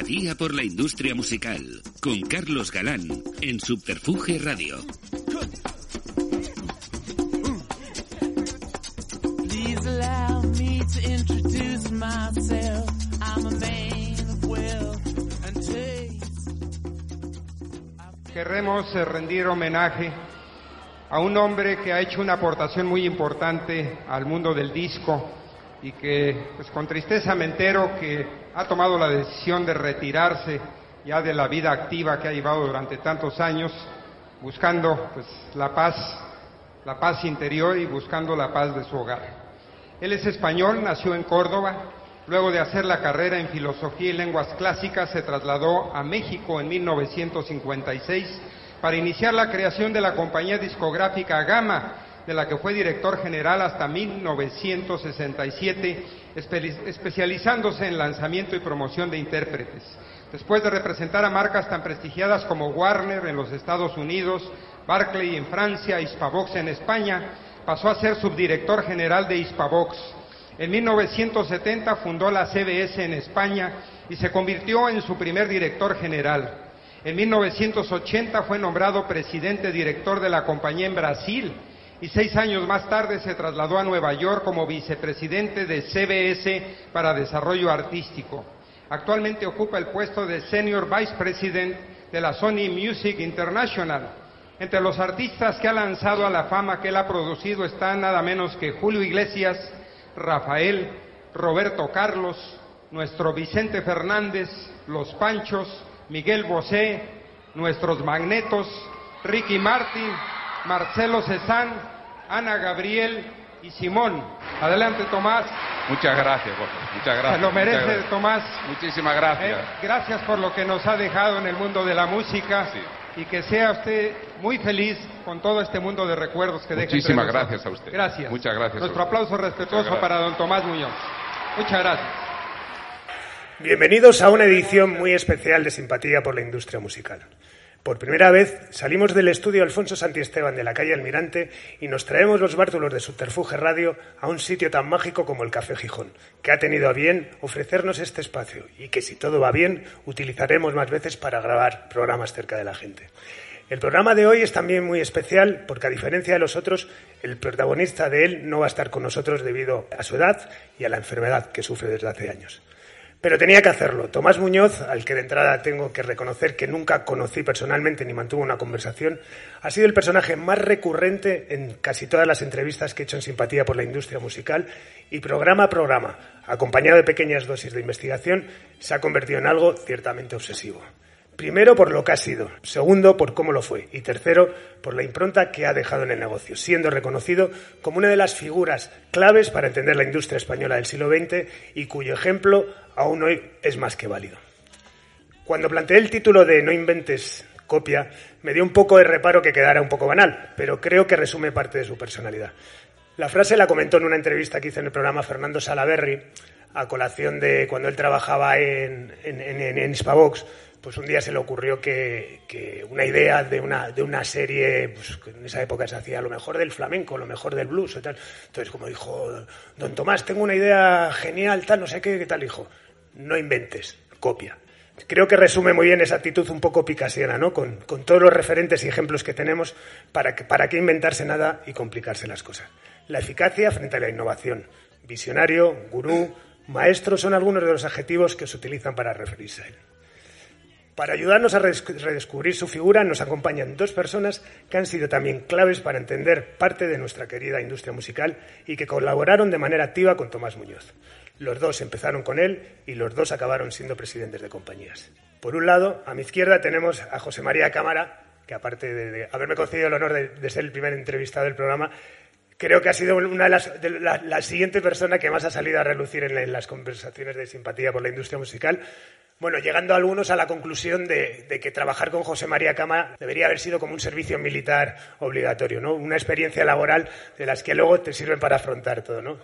Simpatía por la industria musical con Carlos Galán en Subterfuge Radio. Please allow me to introduce myself. I'm a man of wealth and taste. Queremos rendir homenaje a un hombre que ha hecho una aportación muy importante al mundo del disco y que, pues con tristeza me entero que ha tomado la decisión de retirarse ya de la vida activa que ha llevado durante tantos años, buscando pues, la paz, la paz interior y buscando la paz de su hogar. Él es español, nació en Córdoba, luego de hacer la carrera en filosofía y lenguas clásicas se trasladó a México en 1956 para iniciar la creación de la compañía discográfica Gama, de la que fue director general hasta 1967, especializándose en lanzamiento y promoción de intérpretes. Después de representar a marcas tan prestigiadas como Warner en los Estados Unidos, Barclay en Francia, Hispavox en España, pasó a ser subdirector general de Hispavox. En 1970 fundó la CBS en España y se convirtió en su primer director general. En 1980 fue nombrado presidente director de la compañía en Brasil y seis años más tarde se trasladó a Nueva York como vicepresidente de CBS para Desarrollo Artístico. Actualmente ocupa el puesto de Senior Vice President de la Sony Music International. Entre los artistas que ha lanzado a la fama que él ha producido están nada menos que Julio Iglesias, Rafael, Roberto Carlos, nuestro Vicente Fernández, Los Panchos, Miguel Bosé, nuestros Magnetos, Ricky Martin, Marcelo Cezán, Ana Gabriel y Simón. Adelante, Tomás. Muchas gracias, Jorge. Muchas gracias. Se lo merece, Muchas gracias. Tomás. Muchísimas gracias. Eh, gracias por lo que nos ha dejado en el mundo de la música Sí. y que sea usted muy feliz con todo este mundo de recuerdos que deja Muchísimas gracias a usted. Gracias. Muchas gracias a Nuestro usted. aplauso respetuoso para don Tomás Muñoz. Muchas gracias. Bienvenidos a una edición muy especial de Simpatía por la Industria Musical. Por primera vez salimos del estudio Alfonso Santiesteban de la calle Almirante y nos traemos los bártulos de Subterfuge Radio a un sitio tan mágico como el Café Gijón, que ha tenido a bien ofrecernos este espacio y que si todo va bien utilizaremos más veces para grabar programas cerca de la gente. El programa de hoy es también muy especial porque, a diferencia de los otros, el protagonista de él no va a estar con nosotros debido a su edad y a la enfermedad que sufre desde hace años. Pero tenía que hacerlo. Tomás Muñoz, al que de entrada tengo que reconocer que nunca conocí personalmente ni mantuvo una conversación, ha sido el personaje más recurrente en casi todas las entrevistas que he hecho en simpatía por la industria musical y programa a programa, acompañado de pequeñas dosis de investigación, se ha convertido en algo ciertamente obsesivo. Primero, por lo que ha sido. Segundo, por cómo lo fue. Y tercero, por la impronta que ha dejado en el negocio, siendo reconocido como una de las figuras claves para entender la industria española del siglo XX y cuyo ejemplo aún hoy es más que válido. Cuando planteé el título de No inventes copia, me dio un poco de reparo que quedara un poco banal, pero creo que resume parte de su personalidad. La frase la comentó en una entrevista que hizo en el programa Fernando Salaberry, a colación de cuando él trabajaba en, en, en, Hispavox, pues un día se le ocurrió que, una idea de una, de una serie, pues que en esa época se hacía lo mejor del flamenco, lo mejor del blues y tal. Entonces, como dijo, don Tomás, tengo una idea genial, tal, no sé qué, qué tal, dijo, no inventes, copia. Creo que resume muy bien esa actitud un poco picasiana, ¿no? Con, con todos los referentes y ejemplos que tenemos, para, que, para qué inventarse nada y complicarse las cosas. La eficacia frente a la innovación. Visionario, gurú, maestro son algunos de los adjetivos que se utilizan para referirse a él. Para ayudarnos a redescubrir su figura nos acompañan dos personas que han sido también claves para entender parte de nuestra querida industria musical y que colaboraron de manera activa con Tomás Muñoz. Los dos empezaron con él y los dos acabaron siendo presidentes de compañías. Por un lado, a mi izquierda tenemos a José María Cámara, que aparte de, haberme concedido el honor de, ser el primer entrevistado del programa, creo que ha sido una de las de la, siguiente persona que más ha salido a relucir en, las conversaciones de simpatía por la industria musical. Bueno, llegando algunos a la conclusión de, que trabajar con José María Cama debería haber sido como un servicio militar obligatorio, ¿no? Una experiencia laboral de las que luego te sirven para afrontar todo, ¿no?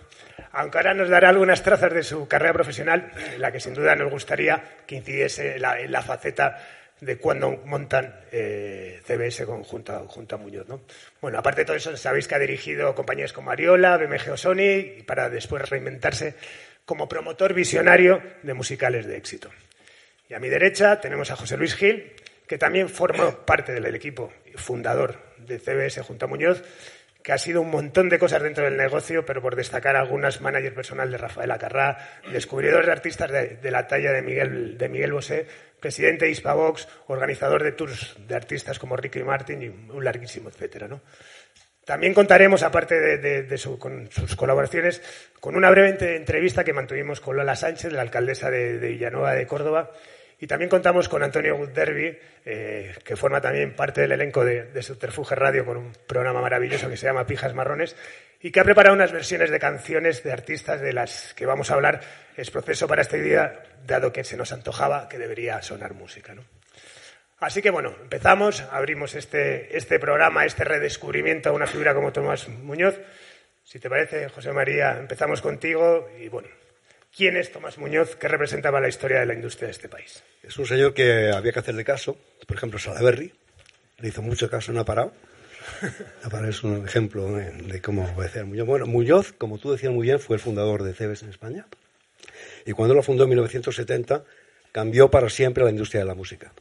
Aunque ahora nos dará algunas trazas de su carrera profesional, la que sin duda nos gustaría que incidiese en la, faceta de cuando montan eh, CBS con, junto, Muñoz. ¿no? Bueno, aparte de todo eso, sabéis que ha dirigido compañías como Ariola, BMG o Sony, para después reinventarse como promotor visionario de musicales de éxito. Y a mi derecha tenemos a José Luis Gil, que también forma parte del equipo fundador de CBS junto a Muñoz, que ha sido un montón de cosas dentro del negocio, pero por destacar algunas, manager personal de Rafael Acarrá, descubridor de artistas de, la talla de Miguel, de Miguel Bosé, presidente de Hispavox, organizador de tours de artistas como Ricky Martin y un larguísimo etcétera. También contaremos, aparte de, sus colaboraciones, con una breve entrevista que mantuvimos con Lola Sánchez, la alcaldesa de, Villanueva de Córdoba, y también contamos con Antonio Derby, eh, que forma también parte del elenco de, Subterfuge Radio con un programa maravilloso que se llama Pijas Marrones y que ha preparado unas versiones de canciones de artistas de las que vamos a hablar. Es proceso para este día, dado que se nos antojaba que debería sonar música. Así que bueno, empezamos, abrimos este, este programa, este redescubrimiento a una figura como Tomás Muñoz. Si te parece, José María, empezamos contigo y bueno, ¿Quién es Tomás Muñoz? ¿Qué representaba la historia de la industria de este país? Es un señor que había que hacerle caso. Por ejemplo, Salaberry le hizo mucho caso, no ha parado. No es un ejemplo de cómo obedecer a Muñoz. Bueno, Muñoz, como tú decías muy bien, fue el fundador de CEBES en España. Y cuando lo fundó en 1970, cambió para siempre la industria de la música.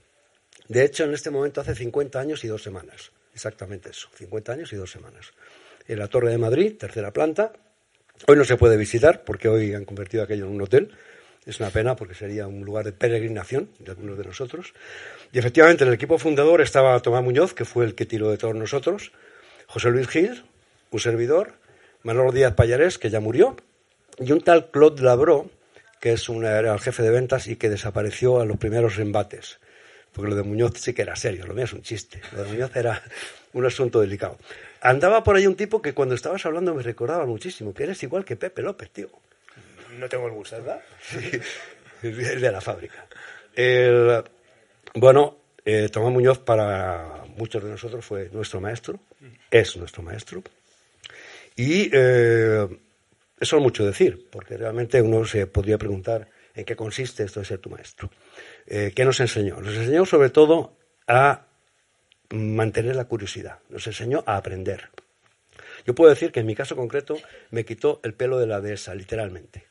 De hecho, en este momento hace 50 años y dos semanas. Exactamente eso, 50 años y dos semanas. En la Torre de Madrid, tercera planta, Hoy no se puede visitar porque hoy han convertido aquello en un hotel. Es una pena porque sería un lugar de peregrinación de algunos de nosotros. Y efectivamente en el equipo fundador estaba Tomás Muñoz, que fue el que tiró de todos nosotros, José Luis Gil, un servidor, Manolo Díaz Payarés, que ya murió, y un tal Claude Labró, que es era el jefe de ventas y que desapareció a los primeros embates. Porque lo de Muñoz sí que era serio, lo mío es un chiste. Lo de Muñoz era un asunto delicado. Andaba por ahí un tipo que cuando estabas hablando me recordaba muchísimo, que eres igual que Pepe López, tío. No tengo el gusto, ¿verdad? Sí, el de la fábrica. bueno, eh, Tomás Muñoz para muchos de nosotros fue nuestro maestro, es nuestro maestro. Y eh, eso es mucho decir, porque realmente uno se podría preguntar en qué consiste esto de ser tu maestro. Eh, ¿Qué nos enseñó? Nos enseñó sobre todo a mantener la curiosidad, nos enseñó a aprender. Yo puedo decir que en mi caso concreto me quitó el pelo de la dehesa, literalmente.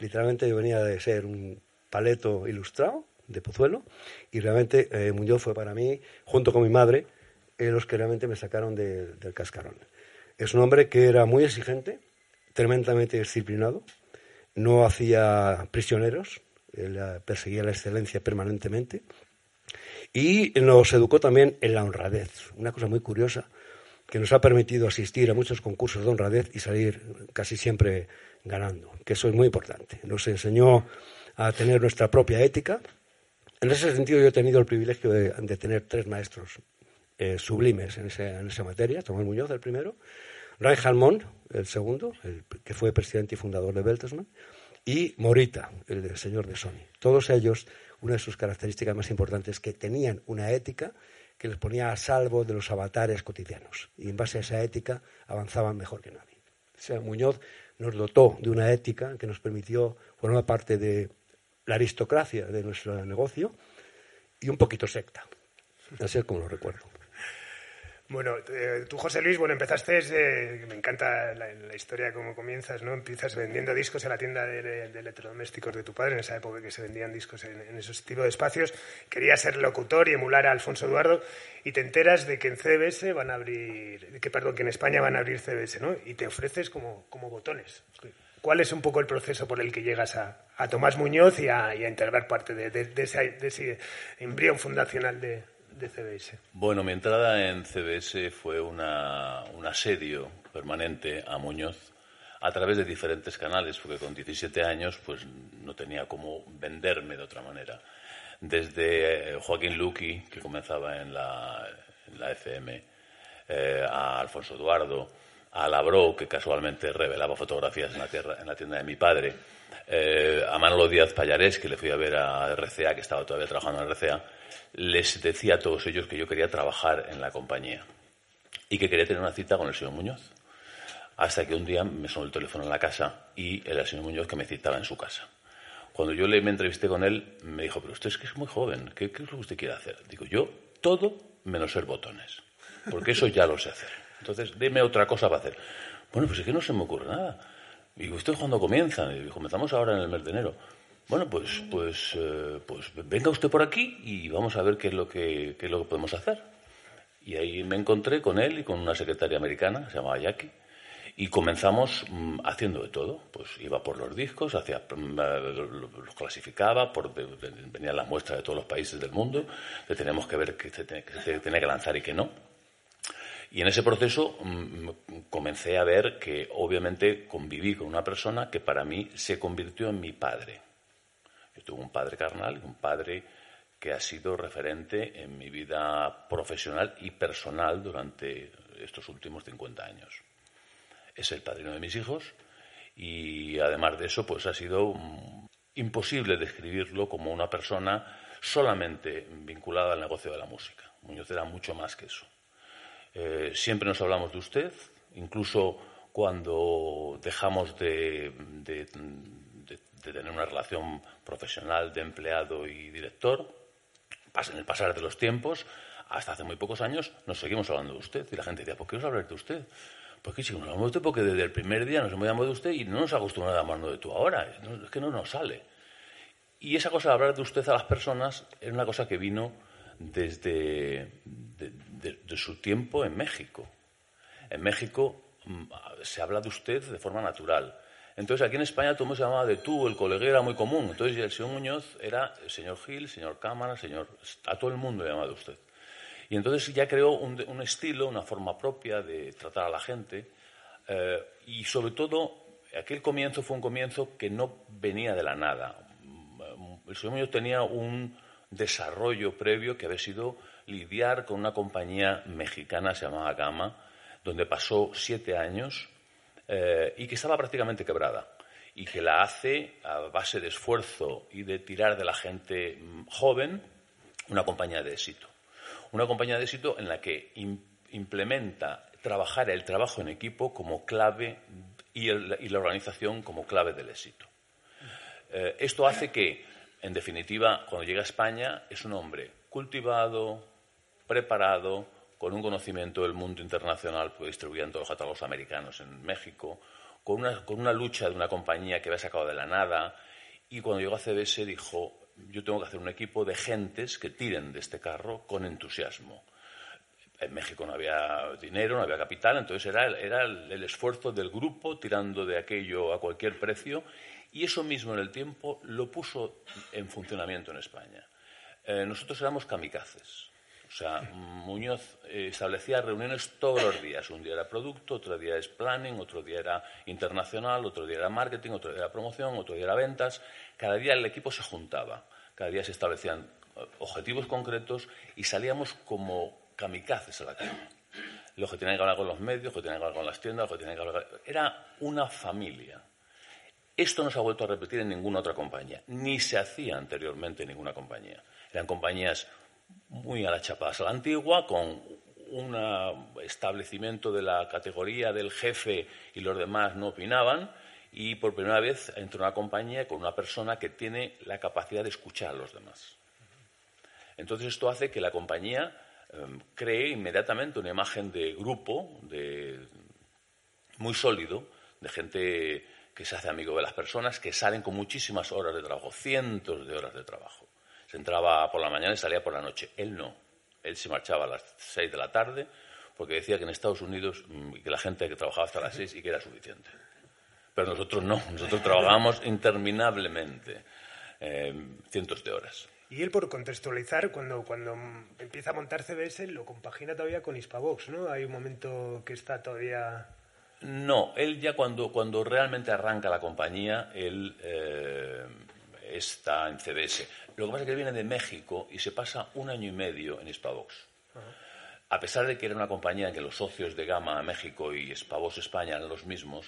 Literalmente yo venía de ser un paleto ilustrado de Pozuelo y realmente eh, Muñoz fue para mí, junto con mi madre, eh, los que realmente me sacaron del cascarón. Es un hombre que era muy exigente, tremendamente disciplinado, no hacía prisioneros, él perseguía la excelencia permanentemente y nos educó también en la honradez, una cosa muy curiosa que nos ha permitido asistir a muchos concursos de honradez y salir casi siempre ganando, que eso es muy importante. Nos enseñó a tener nuestra propia ética. En ese sentido yo he tenido el privilegio de, tener tres maestros eh, sublimes en, esa materia, Tomás Muñoz, el primero, Ray Halmon, el segundo, que fue presidente y fundador de Beltesman, y Morita, el señor de Sony. Todos ellos una de sus características más importantes es que tenían una ética que les ponía a salvo de los avatares cotidianos. Y en base a esa ética avanzaban mejor que nadie. O sea, Muñoz nos dotó de una ética que nos permitió formar parte de la aristocracia de nuestro negocio y un poquito secta. Así es como lo recuerdo. Bueno, eh, tú, José Luis, bueno, empezaste, eh, me encanta la, historia, cómo comienzas, ¿no? Empiezas vendiendo discos en la tienda de, electrodomésticos de tu padre, en esa época que se vendían discos en, esos tipos de espacios. Querías ser locutor y emular a Alfonso Eduardo y te enteras de que en CBS van a abrir, que perdón, que en España van a abrir CBS, ¿no? Y te ofreces como, como botones. ¿Cuál es un poco el proceso por el que llegas a, Tomás Muñoz y a, integrar parte de, de ese embrión fundacional de, de CBS? Bueno, mi entrada en CBS fue un asedio permanente a Muñoz a través de diferentes canales, porque con 17 años pues no tenía cómo venderme de otra manera. Desde eh, Joaquín Luqui, que comenzaba en la, la FM, eh, a Alfonso Eduardo, a Labro, que casualmente revelaba fotografías en la, tierra, en la tienda de mi padre, eh, a Manolo Díaz Payarés, que le fui a ver a RCA, que estaba todavía trabajando en RCA, les decía a todos ellos que yo quería trabajar en la compañía y que quería tener una cita con el señor Muñoz. Hasta que un día me sonó el teléfono en la casa y el señor Muñoz que me citaba en su casa. Cuando yo le, me entrevisté con él, me dijo, pero usted es muy joven, ¿qué, qué es lo que usted quiere hacer? Digo, yo todo menos ser botones, porque eso ya lo sé hacer. Entonces, deme otra cosa para hacer. Bueno, pues es que no se me ocurre nada. Y ¿usted cuándo comienzan? Y comenzamos ahora en el mes de enero. Bueno, pues, pues, eh, pues venga usted por aquí y vamos a ver qué es lo que, qué es lo que podemos hacer. Y ahí me encontré con él y con una secretaria americana, se llamaba Jackie, y comenzamos mm, haciendo de todo. Pues iba por los discos, hacía, mm, los clasificaba, por, de- de- venía la muestra de todos los países del mundo, que tenemos que ver qué se, tiene que lanzar y qué no. Y en ese proceso mm, comencé a ver que obviamente conviví con una persona que para mí se convirtió en mi padre. Yo tuve un padre carnal y un padre que ha sido referente en mi vida profesional y personal durante estos últimos 50 años. Es el padrino de mis hijos y además de eso pues ha sido mm, imposible describirlo como una persona solamente vinculada al negocio de la música. Muñoz era mucho más que eso. Eh, siempre nos hablamos de usted, incluso cuando dejamos de, de- tener una relación profesional de empleado y director, en el pasar de los tiempos, hasta hace muy pocos años, nos seguimos hablando de usted. Y la gente decía, ¿por qué nos hablar de usted? Pues qué chicos, nos hablamos de usted porque desde el primer día nos hemos llamado de usted y no nos acostumbramos a llamarnos de tú ahora. Es que no nos sale. Y esa cosa de hablar de usted a las personas es una cosa que vino desde de, de- de su tiempo en México. En México mm, se habla de usted de forma natural. Entonces aquí en España todo el mundo se llamaba de tú, el colega era muy común. Entonces el señor Muñoz era el señor Gil, señor Cámara, señor... A todo el mundo le llamaba de usted. Y entonces ya creó un, un estilo, una forma propia de tratar a la gente. eh, y sobre todo, aquel comienzo fue un comienzo que no venía de la nada. El señor Muñoz tenía un desarrollo previo que había sido lidiar con una compañía mexicana, se llamaba Gama, donde pasó siete años eh, y que estaba prácticamente quebrada y que la hace a base de esfuerzo y de tirar de la gente joven una compañía de éxito. Una compañía de éxito en la que im- implementa trabajar el trabajo en equipo como clave y la organización como clave del éxito. Eh, esto hace que, en definitiva, cuando llega a España, es un hombre cultivado, preparado, con un conocimiento del mundo internacional, pues distribuía en todos los catálogos americanos en México, con una, con una lucha de una compañía que había sacado de la nada, y cuando llegó a CBS dijo, yo tengo que hacer un equipo de gentes que tiren de este carro con entusiasmo. En México no había dinero, no había capital, entonces era, era el esfuerzo del grupo tirando de aquello a cualquier precio y eso mismo en el tiempo lo puso en funcionamiento en España. Eh, nosotros éramos kamikazes. O sea, Muñoz eh, establecía reuniones todos los días. Un día era producto, otro día es planning, otro día era internacional, otro día era marketing, otro día era promoción, otro día era ventas. Cada día el equipo se juntaba, cada día se establecían eh, objetivos concretos y salíamos como kamikazes a la calle. Lo que tenía que hablar con los medios, lo que tenía que hablar con las tiendas, lo que tenía que hablar... Era una familia. Esto no se ha vuelto a repetir en ninguna otra compañía, ni se hacía anteriormente en ninguna compañía. Eran compañías muy a la chapadas a la antigua, con un establecimiento de la categoría del jefe y los demás no opinaban, y por primera vez entró una compañía con una persona que tiene la capacidad de escuchar a los demás. Entonces esto hace que la compañía eh, cree inmediatamente una imagen de grupo, de, muy sólido, de gente que se hace amigo de las personas, que salen con muchísimas horas de trabajo, cientos de horas de trabajo. Se entraba por la mañana y salía por la noche. Él no. Él se marchaba a las seis de la tarde porque decía que en Estados Unidos mm, que la gente que trabajaba hasta las seis y que era suficiente. Pero nosotros no. Nosotros trabajábamos interminablemente, eh, cientos de horas. Y él, por contextualizar, cuando, cuando empieza a montar CBS, lo compagina todavía con Hispavox, ¿no? Hay un momento que está todavía... No, él ya cuando, cuando realmente arranca la compañía, él eh, está en CBS. Lo que pasa es que él viene de México y se pasa un año y medio en Hispavox. a pesar de que era una compañía en que los socios de Gama México y Spavos España eran los mismos,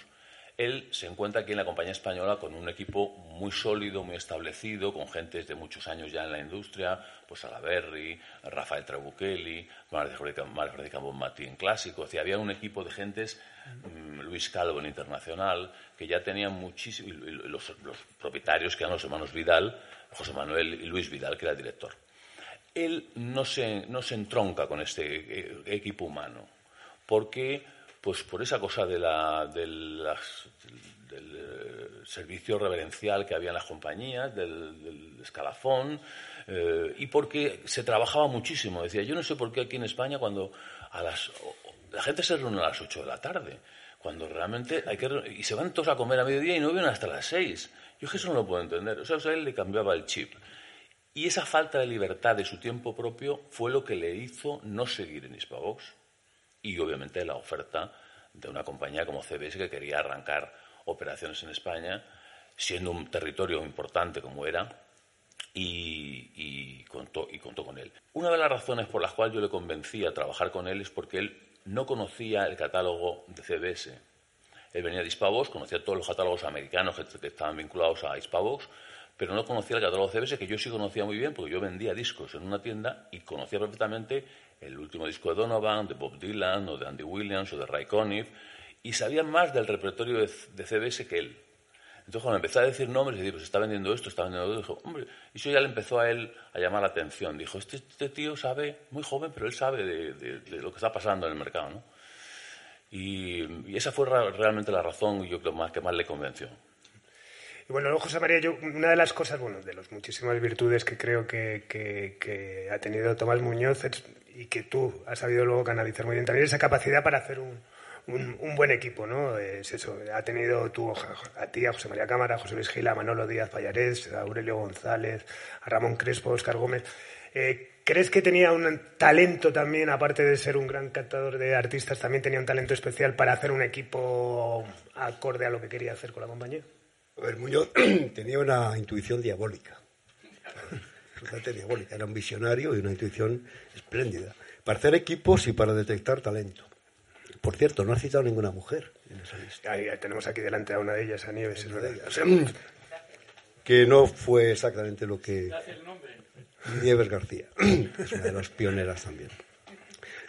él se encuentra aquí en la compañía española con un equipo muy sólido, muy establecido, con gentes de muchos años ya en la industria, pues Alaberry, Rafael Trabuchelli, María Bombati en clásico. Había un equipo de gentes, mm, Luis Calvo en internacional, que ya tenían muchísimo, los, los propietarios que eran los hermanos Vidal, José Manuel y Luis Vidal, que era el director. Él no se, no se entronca con este eh, equipo humano, porque pues por esa cosa de la, del servicio reverencial que había en las compañías, del, escalafón, eh, y porque se trabajaba muchísimo. Decía, yo no sé por qué aquí en España cuando a las, la gente se reúne a las 8 de la tarde, cuando realmente hay que... y se van todos a comer a mediodía y no vienen hasta las 6. Yo es que eso no lo puedo entender. O sea, a él le cambiaba el chip. Y esa falta de libertad de su tiempo propio fue lo que le hizo no seguir en Hispavox y obviamente la oferta de una compañía como CBS que quería arrancar operaciones en España, siendo un territorio importante como era, y, contó, y contó con él. Una de las razones por las cuales yo le convencí a trabajar con él es porque él no conocía el catálogo de CBS. Él venía de Hispavox, conocía todos los catálogos americanos que, estaban vinculados a Hispavox, pero no conocía el catálogo CBS, que yo sí conocía muy bien, porque yo vendía discos en una tienda y conocía perfectamente el último disco de Donovan, de Bob Dylan, o de Andy Williams, o de Ray Conniff, y sabía más del repertorio de, CBS que él. Entonces, cuando empezó a decir nombres, y dijo, pues está vendiendo esto, está vendiendo esto, dijo, hombre, y eso ya le empezó a él a llamar la atención. Dijo, este, este tío sabe, muy joven, pero él sabe de, lo que está pasando en el mercado, ¿no? Y, esa fue realmente la razón, yo creo, más, que más le convenció. Y bueno, José María, yo, una de las cosas, bueno, de las muchísimas virtudes que creo que, que ha tenido Tomás Muñoz es y que tú has sabido luego canalizar muy bien también esa capacidad para hacer un, un, buen equipo, ¿no? Es eso, ha tenido tú a ti, a José María Cámara, a José Luis Gila, a Manolo Díaz Payarés, a Aurelio González, a Ramón Crespo, a Oscar Gómez. Eh, ¿Crees que tenía un talento también, aparte de ser un gran cantador de artistas, también tenía un talento especial para hacer un equipo acorde a lo que quería hacer con la compañía? A ver, Muñoz tenía una intuición diabólica diabólica. Era un visionario y una intuición espléndida. Para hacer equipos y para detectar talento. Por cierto, no ha citado ninguna mujer en esa lista. tenemos aquí delante a una de ellas, a Nieves, es verdad. que no fue exactamente lo que... Nieves García, es una de las pioneras también.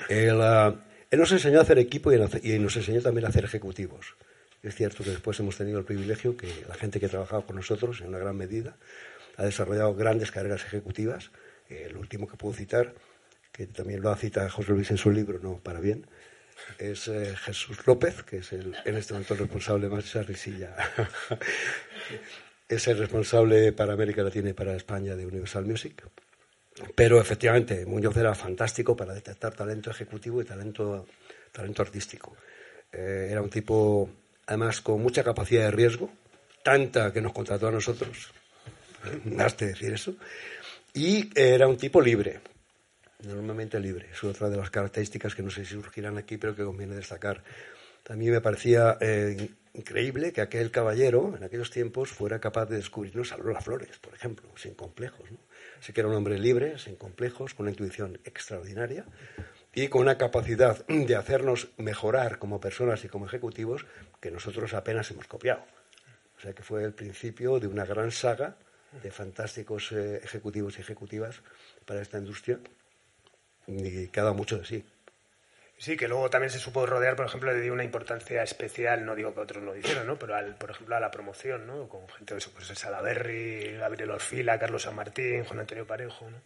Él, ah, nos enseñó a hacer equipo y, y, nos enseñó también a hacer ejecutivos. Es cierto que después hemos tenido el privilegio que la gente que ha trabajado con nosotros, en una gran medida, ha desarrollado grandes carreras ejecutivas. el último que puedo citar, que también lo ha citado José Luis en su libro, no para bien, es eh, Jesús López, que es el, en este momento el responsable más esa risilla. es el responsable para América Latina y para España de Universal Music. Pero efectivamente, Muñoz era fantástico para detectar talento ejecutivo y talento, talento artístico. Eh, era un tipo, además, con mucha capacidad de riesgo, tanta que nos contrató a nosotros, Naste decir eso. Y era un tipo libre, normalmente libre. Es otra de las características que no sé si surgirán aquí, pero que conviene destacar. También me parecía eh, increíble que aquel caballero, en aquellos tiempos, fuera capaz de descubrirnos a Lola Flores, por ejemplo, sin complejos. ¿no? Así que era un hombre libre, sin complejos, con una intuición extraordinaria y con una capacidad de hacernos mejorar como personas y como ejecutivos que nosotros apenas hemos copiado. O sea que fue el principio de una gran saga de fantásticos eh, ejecutivos y ejecutivas para esta industria y que ha dado mucho de sí. Sí, que luego también se supo rodear, por ejemplo, le dio una importancia especial, no digo que otros no lo hicieron, ¿no? pero al, por ejemplo a la promoción, ¿no? con gente de pues Salaberry, Gabriel Orfila, Carlos San Martín, Juan Antonio Parejo. ¿no?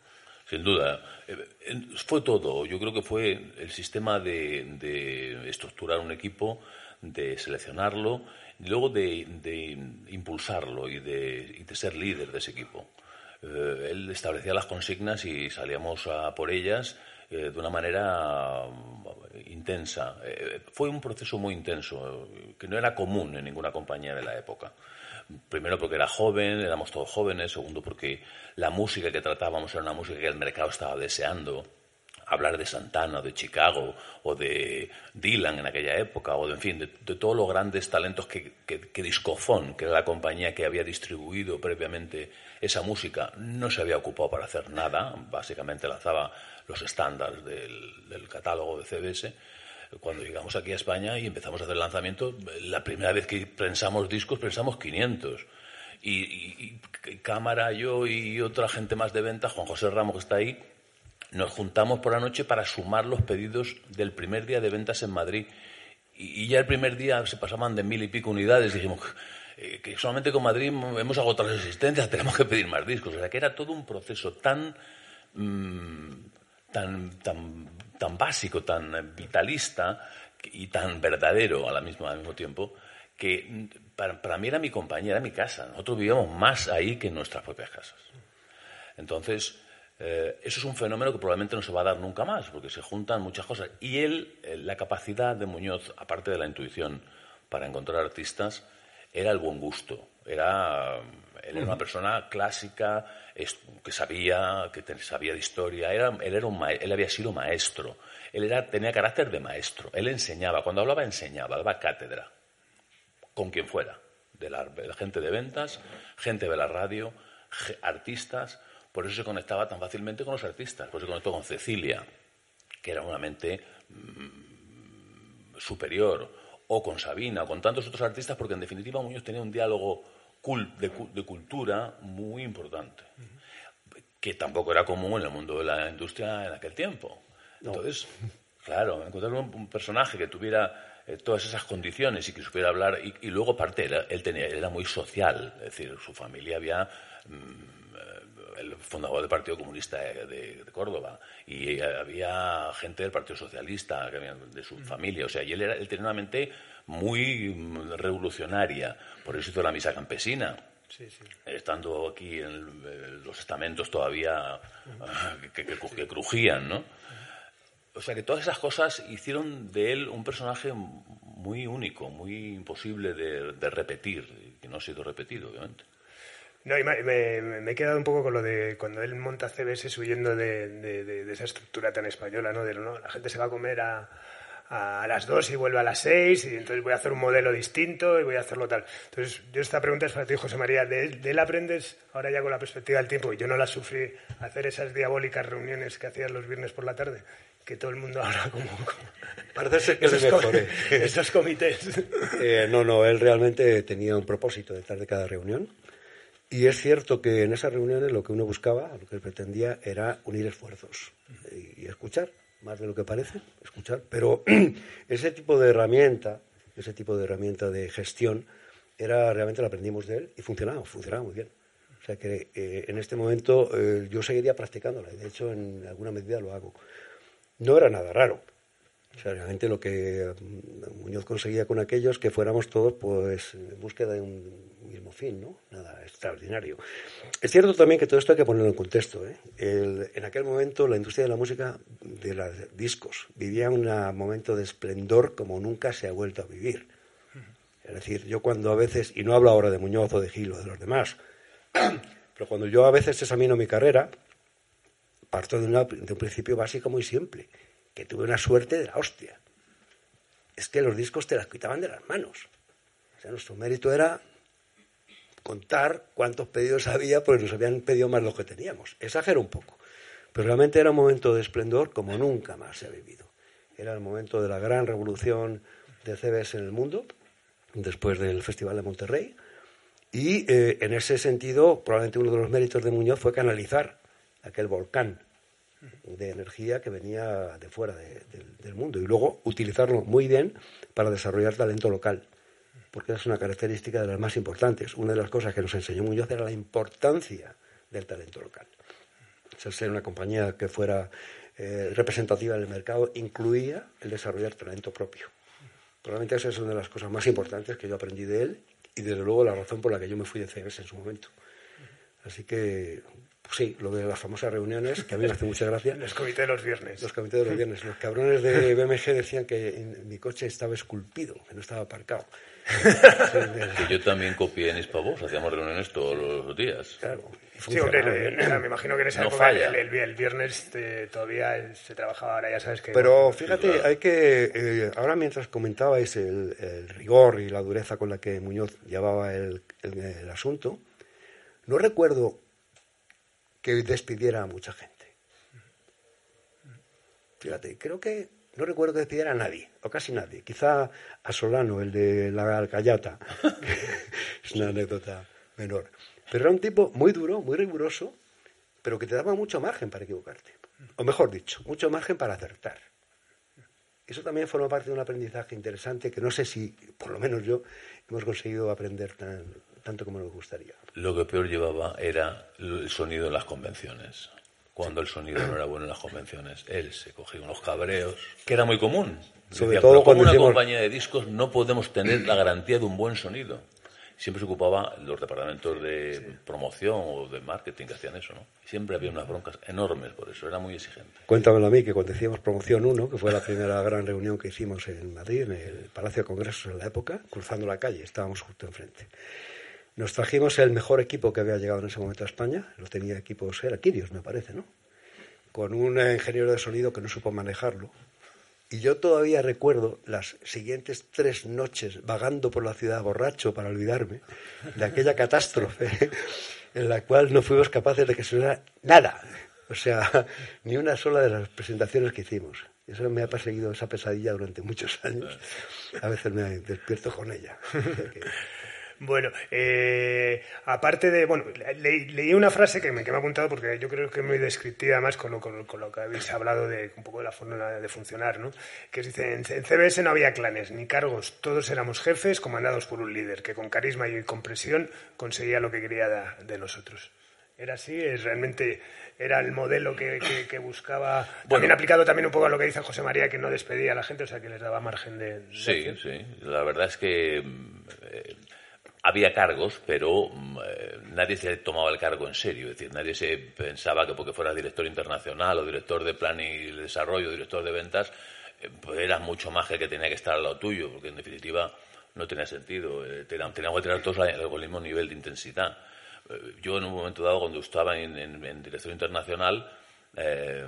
Sin duda. Eh, fue todo. Yo creo que fue el sistema de, de estructurar un equipo, de seleccionarlo luego de, impulsarlo y de, ser líder de ese equipo. Eh, él establecía las consignas y salíamos por ellas eh, de una manera mm, intensa. Eh, fue un proceso muy intenso, que no era común en ninguna compañía de la época. Primero porque era joven, éramos todos jóvenes. Segundo porque la música que tratábamos era una música que el mercado estaba deseando hablar de Santana, de Chicago, o de Dylan en aquella época, o de, en fin, de, todos los grandes talentos que, que, que, que era la compañía que había distribuido previamente esa música, no se había ocupado para hacer nada, básicamente lanzaba los estándares del, catálogo de CBS cuando llegamos aquí a España y empezamos a hacer el lanzamiento, la primera vez que prensamos discos, prensamos 500. Y, y, y, Cámara, yo y otra gente más de venta, Juan José Ramos que está ahí, nos juntamos por la noche para sumar los pedidos del primer día de ventas en Madrid. Y, ya el primer día se pasaban de mil y pico unidades. Dijimos eh, que solamente con Madrid hemos agotado las existencias, tenemos que pedir más discos. O sea, que era todo un proceso tan, mmm, tan, tan, tan básico, tan vitalista y tan verdadero a la misma, al mismo tiempo, que para, para, mí era mi compañía, era mi casa. Nosotros vivíamos más ahí que en nuestras propias casas. Entonces, eh, eso es un fenómeno que probablemente no se va a dar nunca más, porque se juntan muchas cosas. Y él, eh, la capacidad de Muñoz, aparte de la intuición para encontrar artistas, era el buen gusto. Era, él era una persona clásica, que sabía, que sabía de historia. Era, él, era un él había sido maestro. Él era, tenía carácter de maestro. Él enseñaba. Cuando hablaba, enseñaba, daba cátedra. Con quien fuera. De la, de la gente de ventas, gente de la radio, artistas. Por eso se conectaba tan fácilmente con los artistas. Por eso se conectó con Cecilia, que era una mente mmm, superior, o con Sabina, o con tantos otros artistas, porque en definitiva Muñoz tenía un diálogo cult, de, de, cultura muy importante, uh -huh. que tampoco era común en el mundo de la industria en aquel tiempo. No. Entonces, claro, encontrar un, un personaje que tuviera eh, todas esas condiciones y que supiera hablar, y, y luego aparte, era, él, tenía, él era muy social, es decir, su familia había... Mmm, el fundador del Partido Comunista de, de, de, Córdoba y había gente del Partido Socialista de su mm. familia. O sea, y él, era, él tenía una mente muy revolucionaria. Por eso hizo la misa campesina. Sí, sí. Estando aquí en, el, los estamentos todavía que, que, que, crujían, ¿no? O sea que todas esas cosas hicieron de él un personaje muy único, muy imposible de, de repetir, que no ha sido repetido, obviamente. No, y me, me, me, he quedado un poco con lo de cuando él monta CBS huyendo de, de, de, de esa estructura tan española, ¿no? De ¿no? la gente se va a comer a, a las dos y vuelve a las seis y entonces voy a hacer un modelo distinto y voy a hacerlo tal. Entonces, yo esta pregunta es para ti, José María. ¿De, de él aprendes ahora ya con la perspectiva del tiempo? Y yo no la sufrí hacer esas diabólicas reuniones que hacías los viernes por la tarde que todo el mundo habla como... Parece ser que esos, mejoré. esos comités. Eh, no, no, él realmente tenía un propósito detrás de cada reunión y es cierto que en esas reuniones lo que uno buscaba, lo que pretendía, era unir esfuerzos y, escuchar, más de lo que parece, escuchar. Pero ese tipo de herramienta, ese tipo de herramienta de gestión, era realmente la aprendimos de él y funcionaba, funcionaba muy bien. O sea que eh, en este momento eh, yo seguiría practicándola y de hecho en alguna medida lo hago. No era nada raro. O sea, realmente lo que Muñoz conseguía con aquellos que fuéramos todos pues en búsqueda de un mismo fin, ¿no? Nada extraordinario. Es cierto también que todo esto hay que ponerlo en contexto. ¿eh? En aquel momento la industria de la música, de los discos, vivía un momento de esplendor como nunca se ha vuelto a vivir. Es decir, yo cuando a veces, y no hablo ahora de Muñoz o de Gil o de los demás, pero cuando yo a veces examino mi carrera, parto de un principio básico muy simple que tuve una suerte de la hostia. Es que los discos te las quitaban de las manos. O sea, nuestro mérito era contar cuántos pedidos había, porque nos habían pedido más los que teníamos. Exagero un poco. Pero realmente era un momento de esplendor como nunca más se ha vivido. Era el momento de la gran revolución de CBS en el mundo, después del Festival de Monterrey. Y eh, en ese sentido, probablemente uno de los méritos de Muñoz fue canalizar aquel volcán de energía que venía de fuera de, de, del mundo y luego utilizarlo muy bien para desarrollar talento local, porque es una característica de las más importantes. Una de las cosas que nos enseñó Muñoz era la importancia del talento local. O ser una compañía que fuera eh, representativa del mercado incluía el desarrollar talento propio. Probablemente esa es una de las cosas más importantes que yo aprendí de él y desde luego la razón por la que yo me fui de CBS en su momento. Así que pues sí, lo de las famosas reuniones, que a mí me hace mucha gracia. Los comités de los viernes. Los comités de los viernes. Los cabrones de BMG decían que en mi coche estaba esculpido, que no estaba aparcado. que yo también copié en Hispavos, hacíamos reuniones todos los días. Claro. Sí, hombre, me imagino que en esa no época el, el, el, viernes eh, todavía se trabajaba, ahora ya sabes que... Pero fíjate, claro. hay que... Eh, ahora mientras comentabais el, el, rigor y la dureza con la que Muñoz llevaba el, el asunto, no recuerdo que despidiera a mucha gente. Fíjate, creo que no recuerdo que despidiera a nadie, o casi nadie. Quizá a Solano, el de la Alcayata. es una anécdota menor. Pero era un tipo muy duro, muy riguroso, pero que te daba mucho margen para equivocarte. O mejor dicho, mucho margen para acertar. Eso también forma parte de un aprendizaje interesante que no sé si, por lo menos yo, hemos conseguido aprender tan, tanto como nos gustaría. Lo que peor llevaba era el sonido en las convenciones. Cuando el sonido no era bueno en las convenciones, él se cogía unos cabreos, que era muy común. Sobre Decía, todo "Pero como cuando una hicimos- compañía de discos no podemos tener la garantía de un buen sonido. Siempre se ocupaba los departamentos de promoción o de marketing que hacían eso, ¿no? Siempre había unas broncas enormes por eso, era muy exigente. Cuéntamelo a mí, que cuando hicimos Promoción 1, que fue la primera gran reunión que hicimos en Madrid, en el Palacio de Congresos en la época, cruzando la calle, estábamos justo enfrente. Nos trajimos el mejor equipo que había llegado en ese momento a España, lo tenía equipos, era Kirios, me parece, ¿no? Con un ingeniero de sonido que no supo manejarlo. Y yo todavía recuerdo las siguientes tres noches vagando por la ciudad borracho para olvidarme de aquella catástrofe en la cual no fuimos capaces de que sonara nada. O sea, ni una sola de las presentaciones que hicimos. Eso me ha perseguido esa pesadilla durante muchos años. A veces me despierto con ella. Bueno, eh, aparte de, bueno, le- leí una frase que me, que me ha apuntado porque yo creo que es muy descriptiva más con lo, con, con lo que habéis hablado de un poco de la forma de funcionar, ¿no? Que dice, en, en CBS no había clanes ni cargos, todos éramos jefes comandados por un líder que con carisma y con presión conseguía lo que quería da- de nosotros. Era así, es realmente era el modelo que, que- que buscaba, también aplicado también un poco a lo que dice José María, que no despedía a la gente, o sea, que les daba margen de... de Sí, acción. sí. La verdad es que eh, había cargos, pero mm, eh, nadie se tomaba el cargo en serio. Es decir, nadie se pensaba que porque fuera director internacional o director de plan y desarrollo, director de ventas, eh, pues eras mucho más que el que tenía que estar al lado tuyo, porque en definitiva no tenía sentido. Eh, teníamos que tener todos al mismo nivel de intensidad. Eh, yo en un momento dado, cuando estaba en dirección internacional, eh,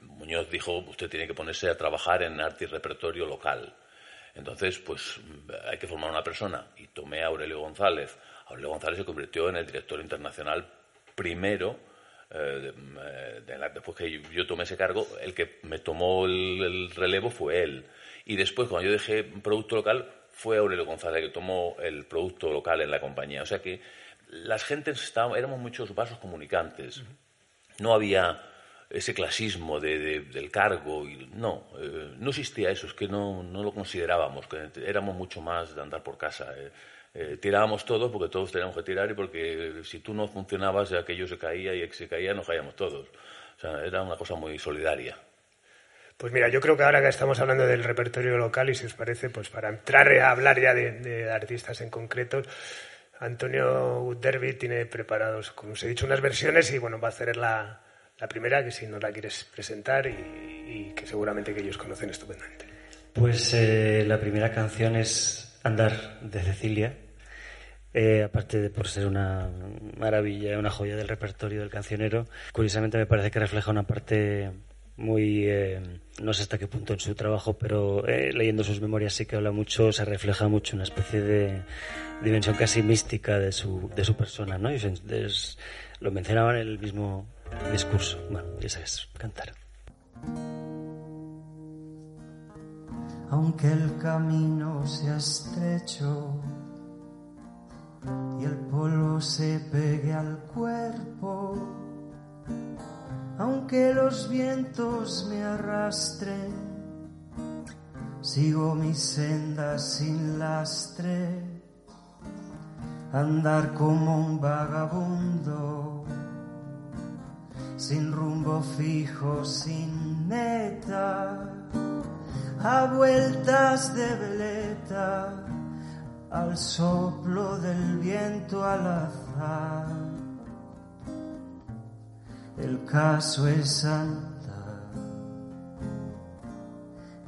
Muñoz dijo, usted tiene que ponerse a trabajar en arte y repertorio local. Entonces, pues hay que formar una persona. Y tomé a Aurelio González. Aurelio González se convirtió en el director internacional primero. eh, de- eh, de la- después que yo, yo tomé ese cargo, el que me tomó el, el relevo fue él. Y después, cuando yo dejé producto local, fue Aurelio González el que tomó el producto local en la compañía. O sea que las gentes estábamos, éramos muchos vasos comunicantes. No había ese clasismo de, de- del cargo. Y, no, eh, no existía eso, es que no, no lo considerábamos, que éramos mucho más de andar por casa. eh. Eh, tirábamos todos porque todos teníamos que tirar y porque si tú no funcionabas, aquello se caía y se caía nos caíamos todos. O sea, era una cosa muy solidaria. Pues mira, yo creo que ahora que estamos hablando del repertorio local y si os parece, pues para entrar a hablar ya de, de artistas en concreto, Antonio Derby tiene preparados, como os he dicho, unas versiones y bueno, va a hacer la, la primera, que si no la quieres presentar y, y que seguramente que ellos conocen estupendamente. Pues eh, la primera canción es Andar de Cecilia. Eh, aparte de por ser una maravilla, una joya del repertorio del cancionero, curiosamente me parece que refleja una parte muy, eh, no sé hasta qué punto en su trabajo, pero eh, leyendo sus memorias sí que habla mucho, se refleja mucho una especie de dimensión casi mística de su, de su persona, ¿no? Y es- lo mencionaba en el mismo discurso. Bueno, esa es cantar. aunque el camino sea estrecho y el polvo se pegue al cuerpo, aunque los vientos me arrastren, sigo mi senda sin lastre, andar como un vagabundo, sin rumbo fijo, sin meta a vueltas de veleta, al soplo del viento al azar. El caso es andar,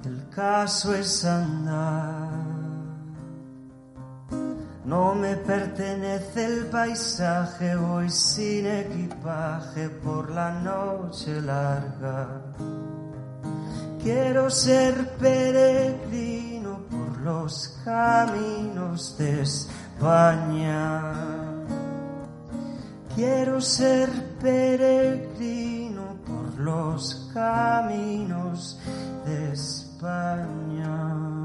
el caso es andar. No me pertenece el paisaje, voy sin equipaje por la noche larga. Quiero ser peregrino por los caminos de España. Quiero ser peregrino por los caminos de España.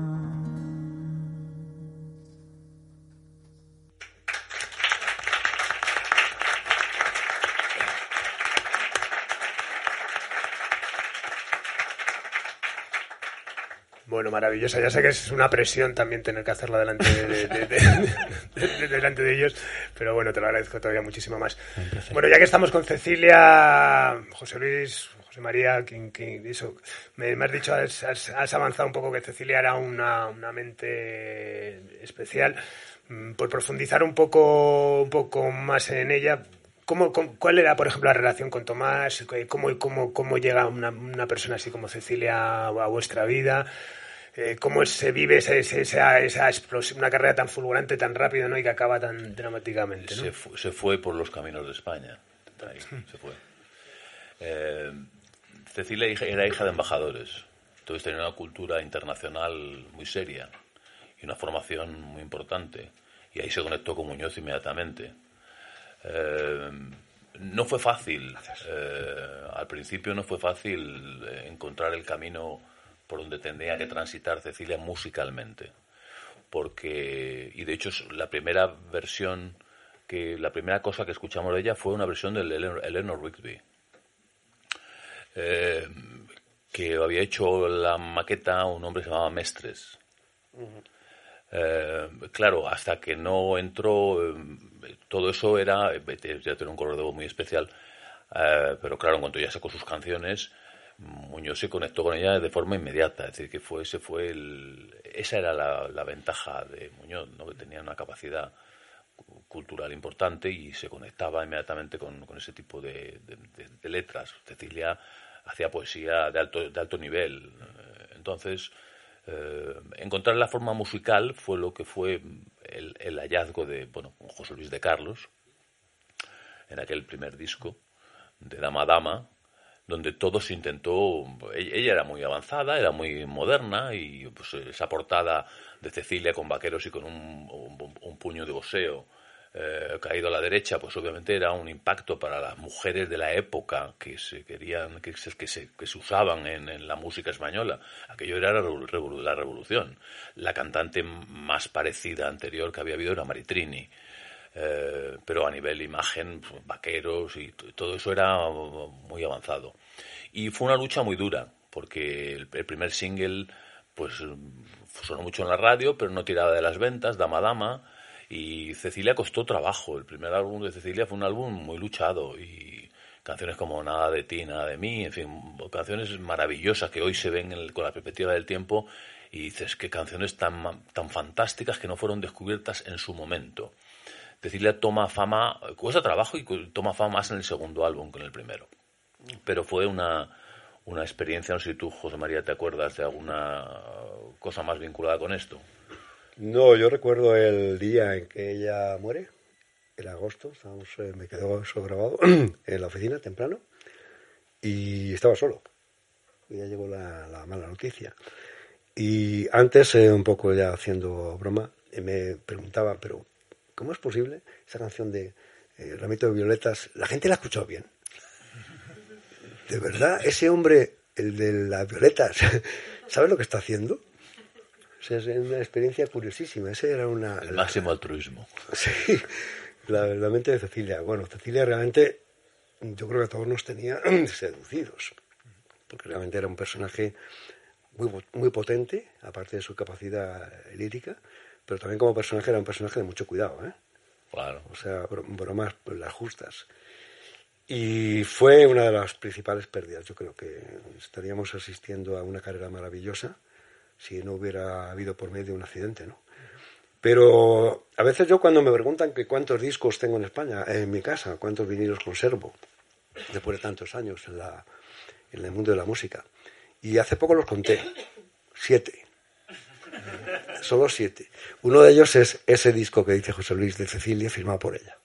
Bueno, maravillosa. Ya sé que es una presión también tener que hacerla delante de, de- de- de- de- delante de ellos, pero bueno, te lo agradezco todavía muchísimo más. Bueno, ya que estamos con Cecilia, José Luis, José María, quien, quien- eso, me, me has dicho, has, has- avanzado un poco que Cecilia era una, una mente especial. Mm, Por profundizar un poco, un poco más en ella, ¿Cómo, cómo- cuál era, por ejemplo, la relación con Tomás? ¿Cómo, cómo, cómo llega una, una persona así como Cecilia a vuestra vida? Eh, ¿Cómo se vive esa, esa, esa, explosión, una carrera tan fulgurante, tan rápida ¿no? y que acaba tan dramáticamente? ¿no? Se, fu- se fue por los caminos de España. Ahí, se fue. Eh, Cecilia era hija de embajadores. Entonces tenía una cultura internacional muy seria y una formación muy importante. Y ahí se conectó con Muñoz inmediatamente. Eh, no fue fácil. eh, al principio no fue fácil eh, encontrar el camino por donde tendría que transitar Cecilia musicalmente. Porque y de hecho la primera versión que la primera cosa que escuchamos de ella fue una versión del Eleanor, Rigby. Eh, que había hecho la maqueta un hombre que se llamaba Mestres. Eh, claro hasta que no entró eh, todo eso era eh, ya tenía un color de voz muy especial eh, pero claro en cuanto ya sacó sus canciones Muñoz se conectó con ella de forma inmediata, es decir, que fue, ese fue el, esa era la, ventaja de Muñoz, ¿no? que tenía una capacidad cu- cultural importante y se conectaba inmediatamente con, ese tipo de, de- de- letras. Cecilia hacía poesía de alto, de alto nivel. Eh, Entonces, eh, encontrar la forma musical fue lo que fue el, el hallazgo de bueno, José Luis de Carlos en aquel primer disco de Dama Dama, donde todo se intentó. Ella ella era muy avanzada, era muy moderna y pues, esa portada de Cecilia con vaqueros y con un, un- puño de boxeo eh, caído a la derecha, pues obviamente era un impacto para las mujeres de la época que se querían, que se, que se, usaban en, en la música española. Aquello era la revol- revol- la revolución. La cantante más parecida anterior que había habido era Maritrini. Eh, pero a nivel imagen, pues, vaqueros y todo eso era uh, muy avanzado. Y fue una lucha muy dura, porque el, primer single pues sonó mucho en la radio, pero no tiraba de las ventas, Dama Dama, y Cecilia costó trabajo. El primer álbum de Cecilia fue un álbum muy luchado y canciones como Nada de ti, nada de mí, en fin, canciones maravillosas que hoy se ven con la perspectiva del tiempo y dices qué canciones tan, tan fantásticas que no fueron descubiertas en su momento. Cecilia toma fama, cuesta trabajo y toma fama más en el segundo álbum que en el primero. Pero fue una, una experiencia, no sé si tú, José María, te acuerdas de alguna cosa más vinculada con esto. No, yo recuerdo el día en que ella muere, en agosto, estábamos, eh, me quedó eso grabado en la oficina temprano y estaba solo. Y ya llegó la, la mala noticia. Y antes, eh, un poco ya haciendo broma, eh, me preguntaba, pero ¿cómo es posible esa canción de Ramito de Violetas? La gente la ha escuchado bien. De verdad, ese hombre, el de las violetas, ¿sabes lo que está haciendo? O sea, es una experiencia curiosísima. Esa era una. El máximo altruismo. Sí, la, la mente de Cecilia. Bueno, Cecilia realmente, yo creo que a todos nos tenía seducidos. Porque realmente era un personaje muy, muy potente, aparte de su capacidad lírica, pero también como personaje era un personaje de mucho cuidado, ¿eh? Claro. O sea, bro- bromas pues, las justas. Y fue una de las principales pérdidas. Yo creo que estaríamos asistiendo a una carrera maravillosa si no hubiera habido por medio un accidente, ¿no? Pero a veces yo cuando me preguntan que cuántos discos tengo en España, en mi casa, cuántos vinilos conservo, después de tantos años en, la, en el mundo de la música, y hace poco los conté, siete. Solo siete. Uno de ellos es ese disco que dice José Luis de Cecilia, firmado por ella.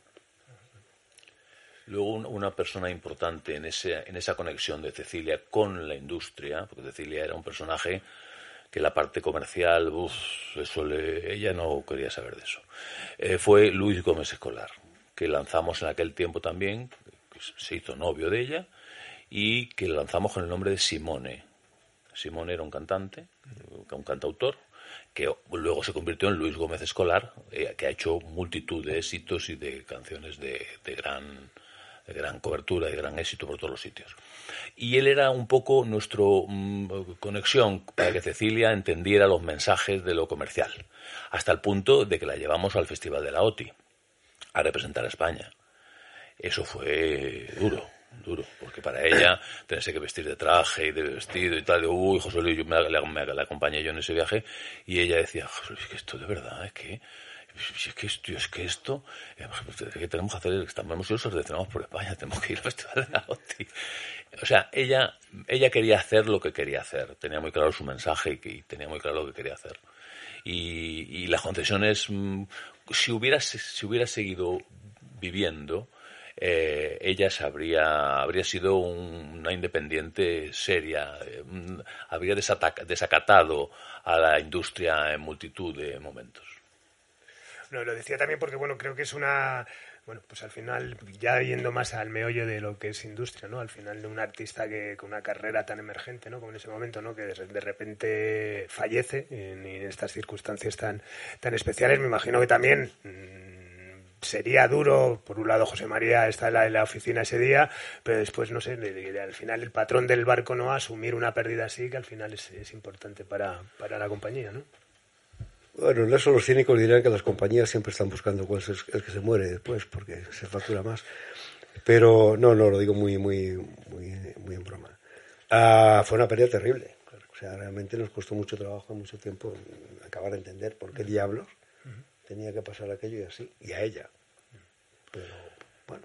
Luego un- una persona importante en, ese, en esa conexión de Cecilia con la industria, porque Cecilia era un personaje que la parte comercial, uf, eso ella no quería saber de eso. Eh, fue Luis Gómez Escolar, que lanzamos en aquel tiempo también, que se hizo novio de ella, y que lanzamos con el nombre de Simone. Simone era un cantante, un cantautor, que luego se convirtió en Luis Gómez Escolar, eh, que ha hecho multitud de éxitos y de canciones de, de gran de gran cobertura, de gran éxito por todos los sitios. Y él era un poco nuestra conexión para que Cecilia entendiera los mensajes de lo comercial, hasta el punto de que la llevamos al Festival de la OTI a representar a España. Eso fue duro, duro, porque para ella tenerse que vestir de traje y de vestido y tal, de, uy, José Luis, yo me, la acompañé yo en ese viaje, y ella decía, José Luis, que esto de verdad, es que es que esto, es que esto, eh, que tenemos que hacer, estamos nos ordenamos por España, tenemos que ir al Festival de la OTI. O sea, ella, ella quería hacer lo que quería hacer, tenía muy claro su mensaje y, tenía muy claro lo que quería hacer. Y, y las concesiones, mm, si hubiera, si hubiera seguido viviendo, eh, ella habría, habría sido una independiente seria, eh, habría desacatado a la industria en multitud de momentos. No, lo decía también porque, bueno, creo que es una bueno, pues al final, ya yendo más al meollo de lo que es industria, ¿no? Al final de un artista que con una carrera tan emergente, ¿no? Como en ese momento, ¿no? Que de, repente fallece en, estas circunstancias tan, tan especiales, me imagino que también mm, sería duro, por un lado José María está en la, oficina ese día, pero después, no sé, al final el patrón del barco no asumir una pérdida así, que al final es, es importante para, para la compañía, ¿no? Bueno, en eso los cínicos dirían que las compañías siempre están buscando cuál es el que se muere después, porque se factura más. Pero no, no, lo digo muy, muy, muy, muy en broma. Ah, fue una pérdida terrible. O sea, realmente nos costó mucho trabajo, mucho tiempo acabar de entender por qué diablos tenía que pasar aquello y así, y a ella. Pero bueno.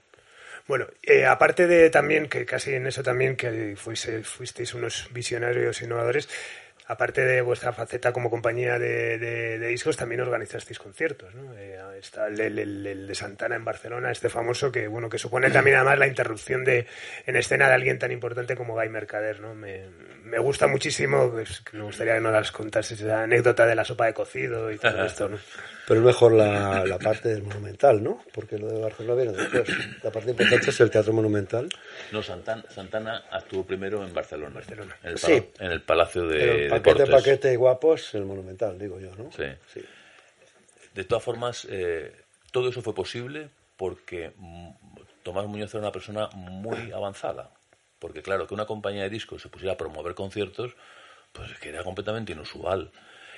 Bueno, eh, aparte de también, que casi en eso también, que fuisteis unos visionarios innovadores, aparte de vuestra faceta como compañía de, discos, también organizasteis conciertos, ¿no? Eh, está el, de Santana en Barcelona, este famoso que, bueno, que supone también además la interrupción de, en escena de alguien tan importante como Guy Mercader, ¿no? Me, gusta muchísimo, pues, me gustaría que nos las contases esa anécdota de la sopa de cocido y todo esto, ¿no? Pero es mejor la, la, parte del monumental, ¿no? Porque lo de Barcelona viene después. La parte importante es el teatro monumental. No, Santana, Santana actuó primero en Barcelona. Barcelona. En el, sí. en el Palacio de el paquete, paquete guapos, el monumental, digo yo, ¿no? Sí. sí. De todas formas, eh, todo eso fue posible porque mm, Tomás Muñoz era una persona muy avanzada. Porque claro, que una compañía de discos se pusiera a promover conciertos, pues que era completamente inusual.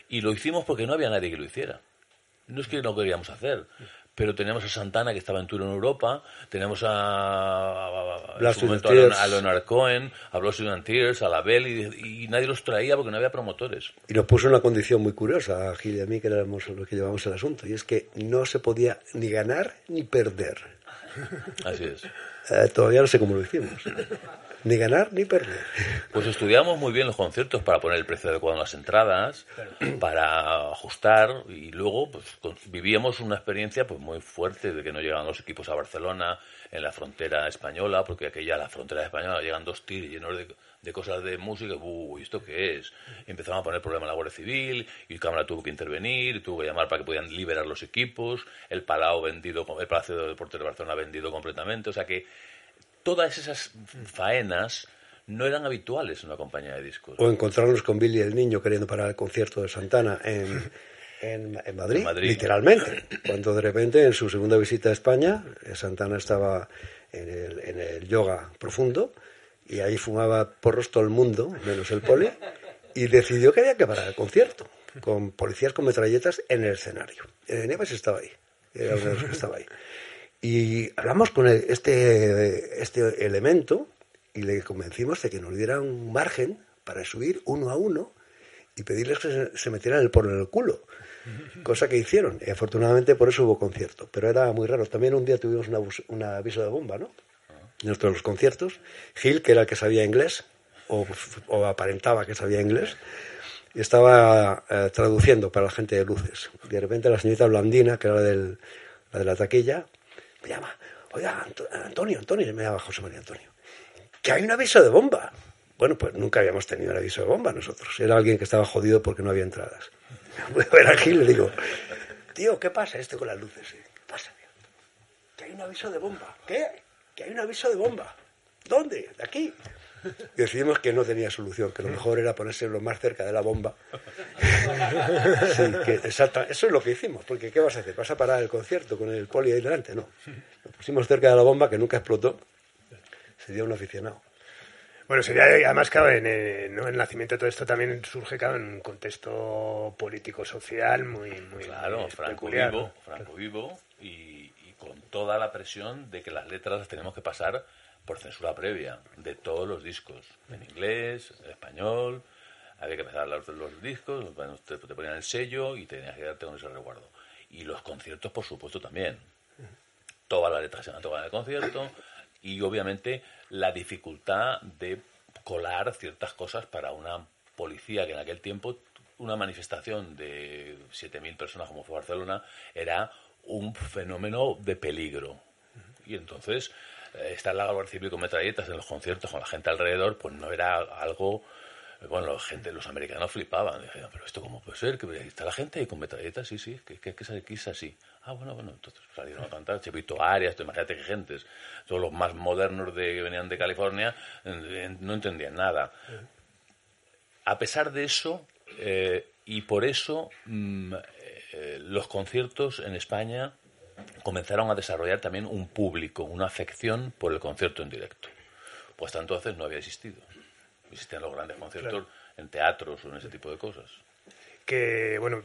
Y lo hicimos porque no había nadie que lo hiciera. No es que no queríamos hacer, pero teníamos a Santana que estaba en tour en Europa, tenemos a, a, a, Leonard Cohen, a Blossom and Tears, a La Belle, y, nadie los traía porque no había promotores. Y nos puso una condición muy curiosa a Gil y a mí, que éramos los que llevamos el asunto, y es que no se podía ni ganar ni perder. Así es. Eh, todavía no sé cómo lo hicimos. Ni ganar ni perder. Pues estudiamos muy bien los conciertos para poner el precio adecuado en las entradas, para ajustar y luego pues, vivíamos una experiencia pues muy fuerte de que no llegaban los equipos a Barcelona en la frontera española, porque aquella la frontera española llegan dos tiros llenos de, cosas de música, uy, ¿esto qué es? Y empezaron a poner problemas en la Guardia Civil y Cámara tuvo que intervenir, tuvo que llamar para que pudieran liberar los equipos, el Palau vendido, el Palacio de Deportes de Barcelona vendido completamente, o sea que todas esas faenas no eran habituales en una compañía de discos. O encontrarnos con Billy el Niño queriendo parar el concierto de Santana en, en, Madrid, literalmente. Cuando de repente en su segunda visita a España, eh, Santana estaba en el, en el yoga profundo y ahí fumaba porros todo el mundo, menos el poli, y decidió que había que parar el concierto, con policías con metralletas en el escenario. El Nieves estaba ahí, era uno de los que estaba ahí. Y hablamos con este, este elemento y le convencimos de que nos diera un margen para subir uno a uno y pedirles que se, metieran el porno en el culo. Cosa que hicieron. Y afortunadamente por eso hubo concierto. Pero era muy raro. También un día tuvimos un aviso de bomba, ¿no? En nuestros conciertos. Gil, que era el que sabía inglés, o, aparentaba que sabía inglés, y estaba eh, traduciendo para la gente de luces. De repente la señorita Blandina, que era del, la de la taquilla, me llama, oiga, Antonio, Antonio, me llama José María Antonio, que hay un aviso de bomba. Bueno, pues nunca habíamos tenido un aviso de bomba nosotros. Era alguien que estaba jodido porque no había entradas. Voy a ver a Gil le digo, tío, ¿qué pasa esto con las luces? ¿Qué pasa, tío? Que hay un aviso de bomba. ¿Qué? Que hay un aviso de bomba. ¿Dónde? ¿De aquí? Y decidimos que no tenía solución, que lo mejor era ponerse lo más cerca de la bomba. Sí, que exacta, eso es lo que hicimos, porque ¿qué vas a hacer? ¿Vas a parar el concierto con el poli ahí delante? No. Lo pusimos cerca de la bomba que nunca explotó. Sería un aficionado. Bueno, sería además, claro, en, eh, ¿no? el nacimiento de todo esto también surge, claro, en un contexto político-social muy, muy Claro, muy Franco vivo, ¿no? Franco vivo y, y con toda la presión de que las letras las tenemos que pasar por censura previa de todos los discos, en inglés, en español, había que empezar los, los discos, te, ponían el sello y tenías que quedarte con ese resguardo. Y los conciertos, por supuesto, también. Todas las letras se tocar en el concierto y obviamente la dificultad de colar ciertas cosas para una policía que en aquel tiempo una manifestación de 7.000 personas como fue Barcelona era un fenómeno de peligro. Y entonces estar la Guardia Civil con metralletas en los conciertos con la gente alrededor, pues no era algo... Bueno, la gente, los americanos flipaban. Decían, pero esto cómo puede ser, que está la gente con metralletas, sí, sí, que, que, que, es- así. Ah, bueno, bueno, entonces salieron a cantar, Chepito Arias, imagínate que gentes, todos los más modernos de, que venían de California, no entendían nada. A pesar de eso, eh, y por eso mm, eh, los conciertos en España comenzaron a desarrollar también un público, una afección por el concierto en directo. Pues hasta entonces no había existido. Existían los grandes conciertos en teatros o en ese tipo de cosas. que, bueno,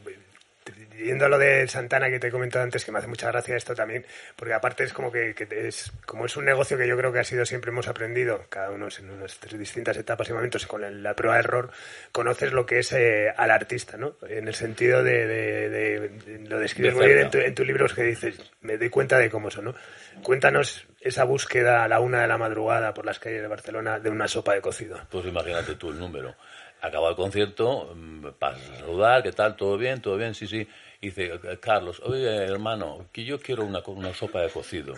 yendo a lo de Santana que te he comentado antes, que me hace mucha gracia esto también, porque aparte es como que, que es como es un negocio que yo creo que ha sido siempre hemos aprendido, cada uno en nuestras distintas etapas y momentos, con el- la prueba de error, conoces lo que es eh, al artista, ¿no? En el sentido de, de- de- de- lo describes De muy bien en tu, en tu libro, es que dices, me doy cuenta de cómo son, ¿no? Cuéntanos esa búsqueda a la una de la madrugada por las calles de Barcelona de una sopa de cocido. Pues imagínate tú el número. Acaba el concierto, mm, pasas a saludar, ¿qué tal? ¿Todo bien? ¿Todo bien? Sí, sí. Y dice, "Eh, Carlos, oye, hermano, que yo quiero una, una sopa de cocido.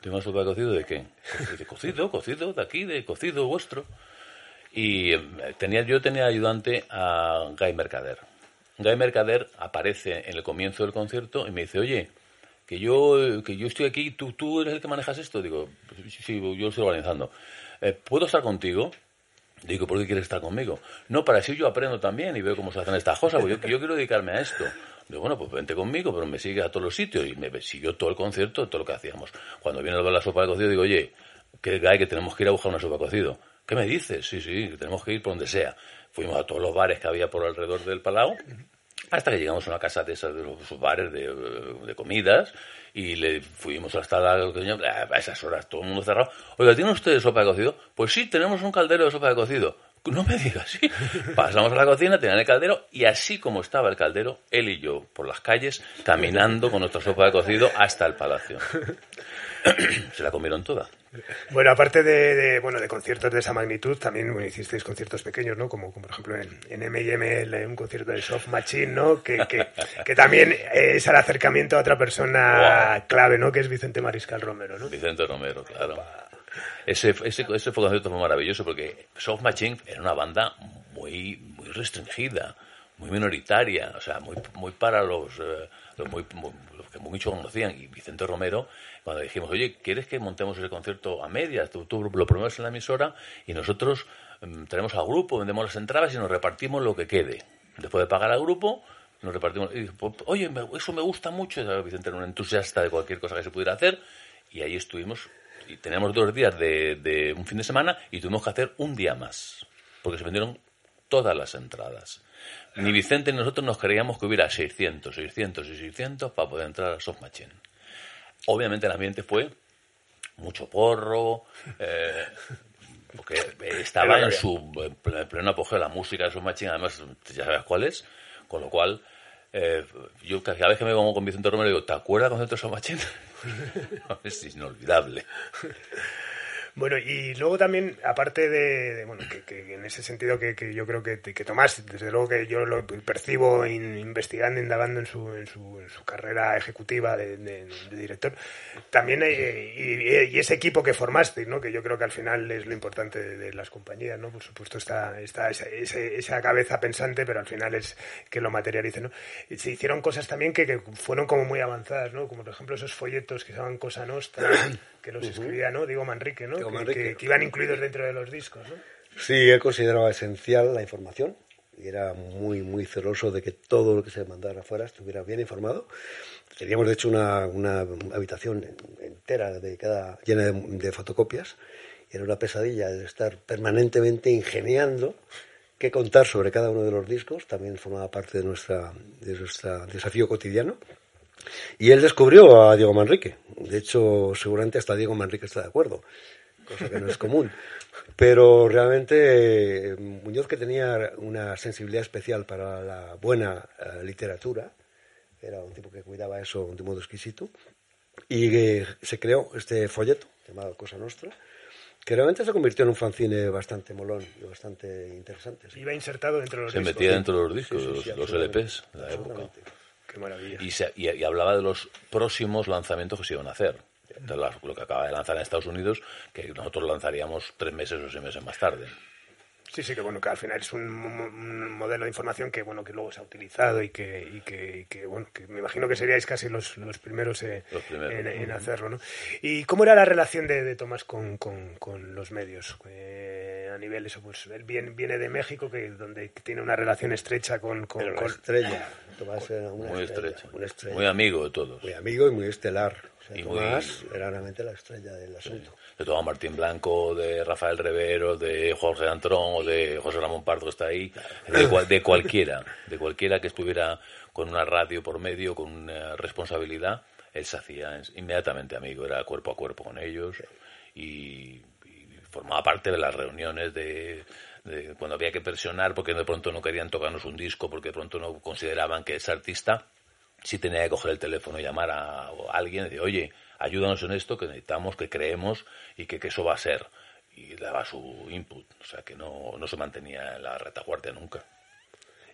¿Tengo una sopa de cocido de qué? De cocido, cocido, de aquí, de cocido vuestro. Y eh, tenía, yo tenía ayudante a Guy Mercader. Guy Mercader aparece en el comienzo del concierto y me dice, oye, que yo, que yo estoy aquí, ¿tú, tú eres el que manejas esto. Digo, sí, sí, yo lo estoy organizando. "Eh, ¿Puedo estar contigo? Digo, ¿por qué quieres estar conmigo? No, para así yo aprendo también y veo cómo se hacen estas cosas, porque yo, quiero dedicarme a esto. Digo, bueno, pues vente conmigo, pero me sigue a todos los sitios y me siguió todo el concierto, todo lo que hacíamos. Cuando viene la sopa de cocido, digo, oye, que hay que tenemos que ir a buscar una sopa de cocido. ¿Qué me dices? Sí, sí, que tenemos que ir por donde sea. Fuimos a todos los bares que había por alrededor del Palau, hasta que llegamos a una casa de esas de los bares de comidas y le fuimos hasta la a esas horas todo el mundo cerrado. Oiga ¿tienen ustedes sopa de cocido? pues sí tenemos un caldero de sopa de cocido. No me digas sí pasamos a la cocina tenían el caldero y así como estaba el caldero él y yo por las calles caminando con nuestra sopa de cocido hasta el palacio se la comieron toda Bueno, aparte de, de, bueno, de conciertos de esa magnitud, también bueno, hicisteis conciertos pequeños, ¿no? Como, como por ejemplo en, en M&M, un concierto de Soft Machine, ¿no? Que, que, que también es el acercamiento a otra persona clave, ¿no? Que es Vicente Mariscal Romero, ¿no? Vicente Romero, claro. Ese, ese, ese fue concierto fue maravilloso porque Soft Machine era una banda muy, muy restringida, muy minoritaria, o sea, muy, muy para los, eh, los muy, muy- los que mucho conocían. Y Vicente Romero, cuando dijimos, oye, ¿quieres que montemos ese concierto a medias? Tú, tú lo promueves en la emisora y nosotros mm, tenemos al grupo, vendemos las entradas y nos repartimos lo que quede. Después de pagar al grupo, nos repartimos. y "Pues, oye, eso me gusta mucho. Vicente era un entusiasta de cualquier cosa que se pudiera hacer. Y ahí estuvimos. Y teníamos dos días de, de un fin de semana y tuvimos que hacer un día más. Porque se vendieron todas las entradas. Ni Vicente ni nosotros nos creíamos que hubiera 600, 600 y 600 para poder entrar a Soft Machine. Obviamente el ambiente fue mucho porro, eh, porque estaba en su en ple- pleno apogeo la música de Soft Machine, además ya sabes cuál es, con lo cual eh, yo cada vez que me pongo con Vicente Romero digo, ¿te acuerdas de Machine? es inolvidable. Bueno, y luego también, aparte de, de, bueno, que, que en ese sentido que, que yo creo que, que Tomás, desde luego que yo lo percibo in- investigando, indagando en su, en su, en su carrera ejecutiva de, director, también eh, y, y ese equipo que formaste, ¿no? que yo creo que al final es lo importante de, las compañías, ¿no? por supuesto está, está esa, esa cabeza pensante, pero al final es que lo materialice. ¿no? Se hicieron cosas también que fueron como muy avanzadas, ¿no? como por ejemplo esos folletos que se llaman Cosa Nostra, que los escribía, ¿no? Diego Manrique, ¿no? Diego Que- Manrique. Que, que iban incluidos dentro de los discos, ¿no? Sí, él consideraba esencial la información y era muy, muy celoso de que todo lo que se mandara afuera estuviera bien informado. Teníamos, de hecho, una, una habitación entera dedicada, llena de, de fotocopias y era una pesadilla de estar permanentemente ingeniando qué contar sobre cada uno de los discos. También formaba parte de nuestra, de nuestro desafío cotidiano. Y él descubrió a Diego Manrique. De hecho, seguramente hasta Diego Manrique está de acuerdo, cosa que no es común. Pero realmente eh, Muñoz, que tenía una sensibilidad especial para la buena eh, literatura, era un tipo que cuidaba eso de modo exquisito, y que se creó este folleto llamado Cosa Nostra, que realmente se convirtió en un fanzine bastante molón y bastante interesante. sí. Iba insertado dentro de los Se discos. metía dentro de los discos, Sí, sí, los, sí, los absolutamente. LPs de la época. Qué maravilla. Y, se- y- hablaba de los próximos lanzamientos que se iban a hacer. Lo que acaba de lanzar en Estados Unidos, que nosotros lanzaríamos tres meses o seis meses más tarde. Sí, sí, que bueno, que al final es un, un modelo de información que bueno que luego se ha utilizado y que, y que, y que, bueno, que me imagino que seríais casi los, los primeros, eh, Los primeros. En, en hacerlo, ¿no? ¿Y cómo era la relación de, de Tomás con, con, con los medios? Eh, a nivel eso, pues él viene, viene de México, que donde tiene una relación estrecha con, con, Era una con- estrella. Tomás era una Muy estrella, estrecho. una estrella. Muy amigo de todos. Muy amigo y muy estelar. Y muy- Tomás era realmente la estrella del asunto. de todo Martín Blanco, de Rafael Revero, de Jorge Antrón o de José Ramón Pardo que está ahí, de, cual- de cualquiera, de cualquiera que estuviera con una radio por medio, con una responsabilidad, él se hacía inmediatamente amigo, era cuerpo a cuerpo con ellos y, y formaba parte de las reuniones de, de cuando había que presionar porque de pronto no querían tocarnos un disco, porque de pronto no consideraban que ese artista sí tenía que coger el teléfono y llamar a, a alguien y decir, oye, ayúdanos en esto que necesitamos, que creemos y que, que eso va a ser. Y daba su input, o sea que no, no se mantenía en la retaguardia nunca.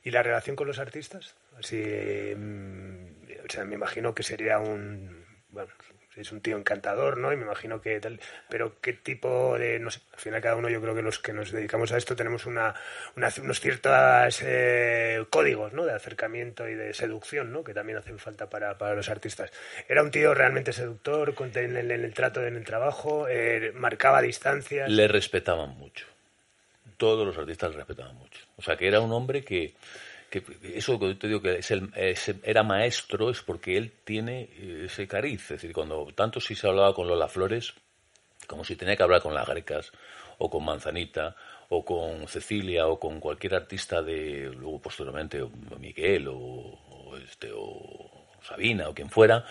¿Y la relación con los artistas? Así, mm, o sea, me imagino que sería un... Bueno, es un tío encantador, ¿no? Y me imagino que tal... Pero ¿qué tipo de...? No sé, al final cada uno yo creo que los que nos dedicamos a esto tenemos una, unos ciertos eh, códigos, ¿no? De acercamiento y de seducción, ¿no? Que también hacen falta para, para los artistas. ¿Era un tío realmente seductor con- en el, en el trato, en el trabajo? Eh, ¿Marcaba distancias? Le respetaban mucho. Todos los artistas le respetaban mucho. O sea que era un hombre que, que eso que te digo que es el- era maestro es porque él tiene eh, ese cariz. Es decir, cuando tanto si se hablaba con Lola Flores, como si tenía que hablar con las grecas o con Manzanita o con Cecilia o con cualquier artista de luego posteriormente Miguel o, o este o Sabina o quien fuera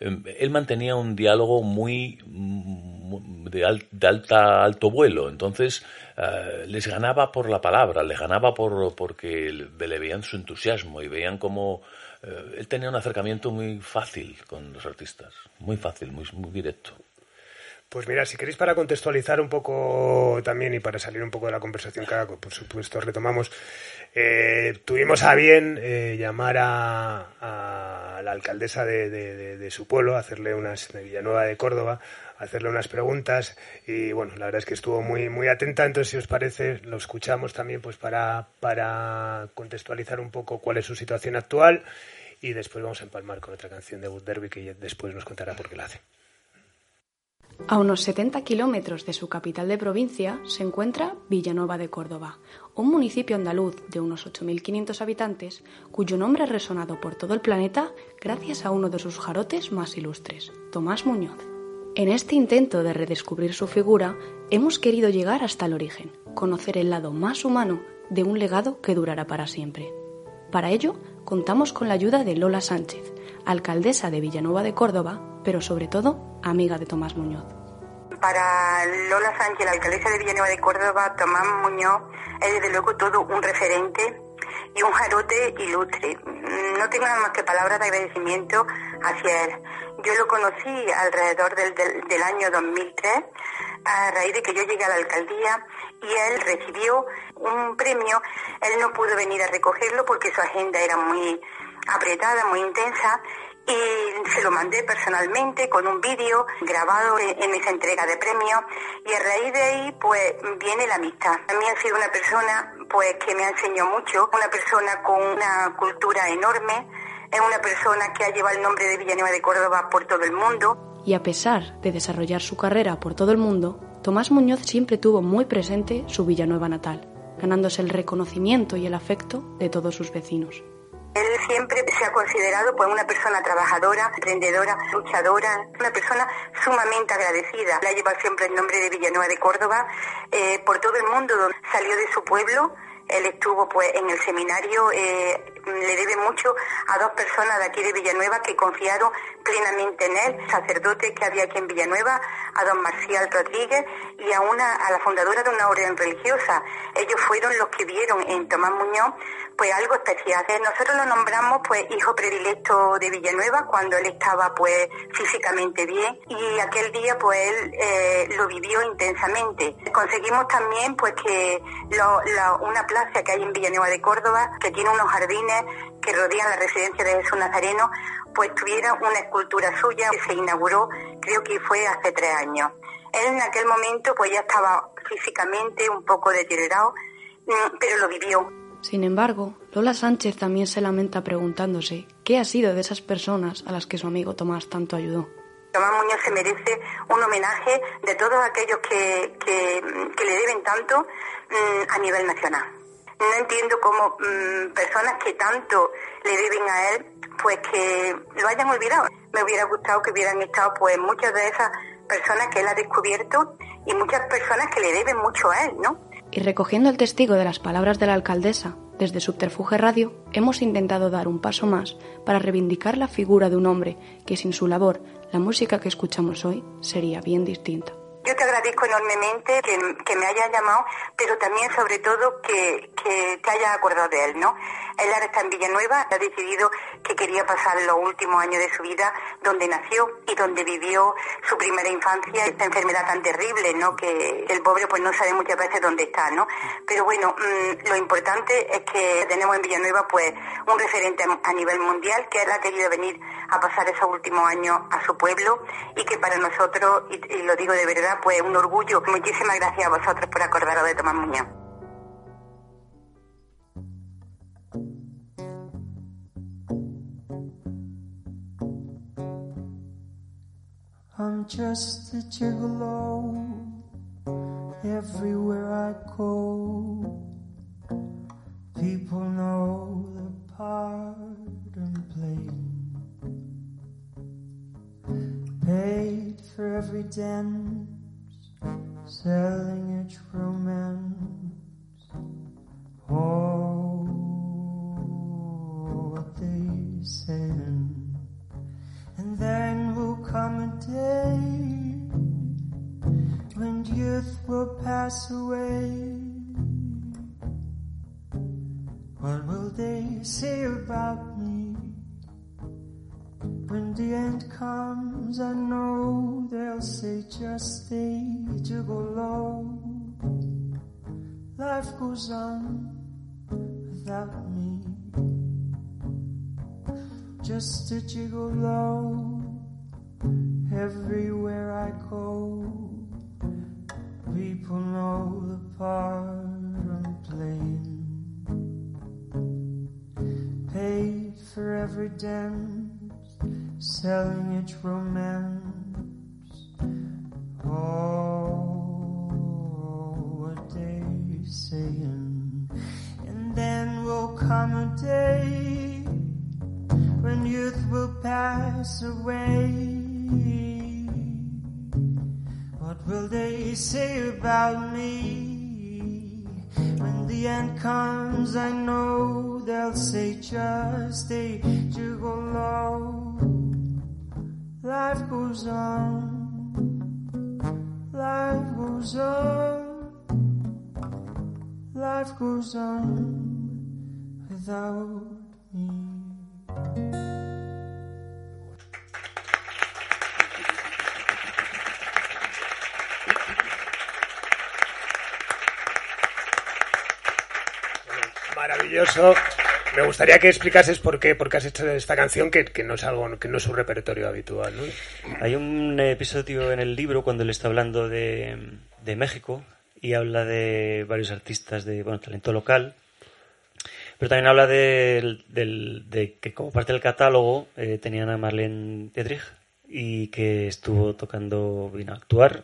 eh, él mantenía un diálogo muy mm, de, al- de alta alto vuelo entonces eh, les ganaba por la palabra les ganaba por porque le, veían su entusiasmo y veían como eh, él tenía un acercamiento muy fácil con los artistas muy fácil muy, muy directo. Pues mira, si queréis para contextualizar un poco también y para salir un poco de la conversación que por supuesto retomamos, eh, tuvimos a bien eh, llamar a, la alcaldesa de, de- de- de su pueblo, hacerle unas, de Villanueva de Córdoba, hacerle unas preguntas y bueno, la verdad es que estuvo muy, muy atenta, entonces si os parece lo escuchamos también pues para, para contextualizar un poco cuál es su situación actual y después vamos a empalmar con otra canción de Wood Derby que después nos contará por qué la hace. A unos 70 kilómetros de su capital de provincia se encuentra Villanueva de Córdoba, un municipio andaluz de unos 8.500 habitantes cuyo nombre ha resonado por todo el planeta gracias a uno de sus jarotes más ilustres, Tomás Muñoz. En este intento de redescubrir su figura, hemos querido llegar hasta el origen, conocer el lado más humano de un legado que durará para siempre. Para ello, contamos con la ayuda de Lola Sánchez, alcaldesa de Villanueva de Córdoba, pero sobre todo amiga de Tomás Muñoz. Para Lola Sánchez, la alcaldesa de Villanueva de Córdoba, Tomás Muñoz es desde luego todo un referente y un jarote ilustre. No tengo nada más que palabras de agradecimiento hacia él. Yo lo conocí alrededor del, del- del año 2003 a raíz de que yo llegué a la alcaldía y él recibió un premio. Él no pudo venir a recogerlo porque su agenda era muy apretada, muy intensa y se lo mandé personalmente con un vídeo grabado en esa entrega de premios y a raíz de ahí pues viene la amistad. A mí ha sido una persona pues que me ha enseñado mucho, una persona con una cultura enorme, es una persona que ha llevado el nombre de Villanueva de Córdoba por todo el mundo. Y a pesar de desarrollar su carrera por todo el mundo, Tomás Muñoz siempre tuvo muy presente su Villanueva natal, ganándose el reconocimiento y el afecto de todos sus vecinos. Él siempre se ha considerado pues una persona trabajadora, emprendedora, luchadora, una persona sumamente agradecida. Le ha llevado siempre el nombre de Villanueva de Córdoba eh, por todo el mundo. Donde salió de su pueblo, él estuvo pues en el seminario, eh, le debe mucho a dos personas de aquí de Villanueva que confiaron plenamente en él, sacerdote que había aquí en Villanueva, a don Marcial Rodríguez y a una a la fundadora de una orden religiosa. Ellos fueron los que vieron en Tomás Muñoz pues algo especial. Eh, nosotros lo nombramos pues hijo predilecto de Villanueva cuando él estaba pues físicamente bien y aquel día pues él eh, lo vivió intensamente. Conseguimos también pues que una plaza que hay en Villanueva de Córdoba que tiene unos jardines que rodean la residencia de Jesús Nazareno pues tuviera una escultura suya que se inauguró creo que fue hace tres años. Él en aquel momento pues ya estaba físicamente un poco deteriorado, mm, pero lo vivió. Sin embargo, Lola Sánchez también se lamenta preguntándose qué ha sido de esas personas a las que su amigo Tomás tanto ayudó. Tomás Muñoz se merece un homenaje de todos aquellos que, que, le deben tanto mm, a nivel nacional. No entiendo cómo mm, personas que tanto le deben a él, pues que lo hayan olvidado. Me hubiera gustado que hubieran estado pues muchas de esas personas que él ha descubierto y muchas personas que le deben mucho a él, ¿no? Y recogiendo el testigo de las palabras de la alcaldesa, desde Subterfuge Radio hemos intentado dar un paso más para reivindicar la figura de un hombre que sin su labor la música que escuchamos hoy sería bien distinta. Yo te agradezco enormemente que, me hayas llamado, pero también sobre todo que, que te hayas acordado de él, ¿no? Él ahora está en Villanueva, ha decidido que quería pasar los últimos años de su vida donde nació y donde vivió su primera infancia, esta enfermedad tan terrible, ¿no? Que el pobre pues no sabe muchas veces dónde está, ¿no? Pero bueno, mm, lo importante es que tenemos en Villanueva pues un referente a nivel mundial que él ha querido venir a pasar esos últimos años a su pueblo y que para nosotros, y, lo digo de verdad, pues un orgullo. Muchísimas gracias a vosotros por acordaros de Tomás Muñoz. I'm just a gigolo everywhere I go. People know the part I'm playing. Paid for every dance, selling each romance. Oh, what they saying. And then will come a day when youth will pass away. What will they say about me? When the end comes, I know they'll say just stay to go low. Life goes on without me just a gigolo everywhere I go. People know the part I'm playing. Paid for every dance, selling each romance. Oh, what they saying, and then will come a day when youth will pass away. What will they say about me? When the end comes, I know they'll say just a gigolo. Life goes on, life goes on, life goes on without me. Maravilloso. Me gustaría que explicases por qué, has hecho esta canción que, no es algo, que no es un repertorio habitual. Hay un episodio en el libro cuando él está hablando de, de México y habla de varios artistas de bueno, talento local pero también habla de, que como parte del catálogo eh, tenían a Marlene Dietrich y que estuvo tocando, vino a actuar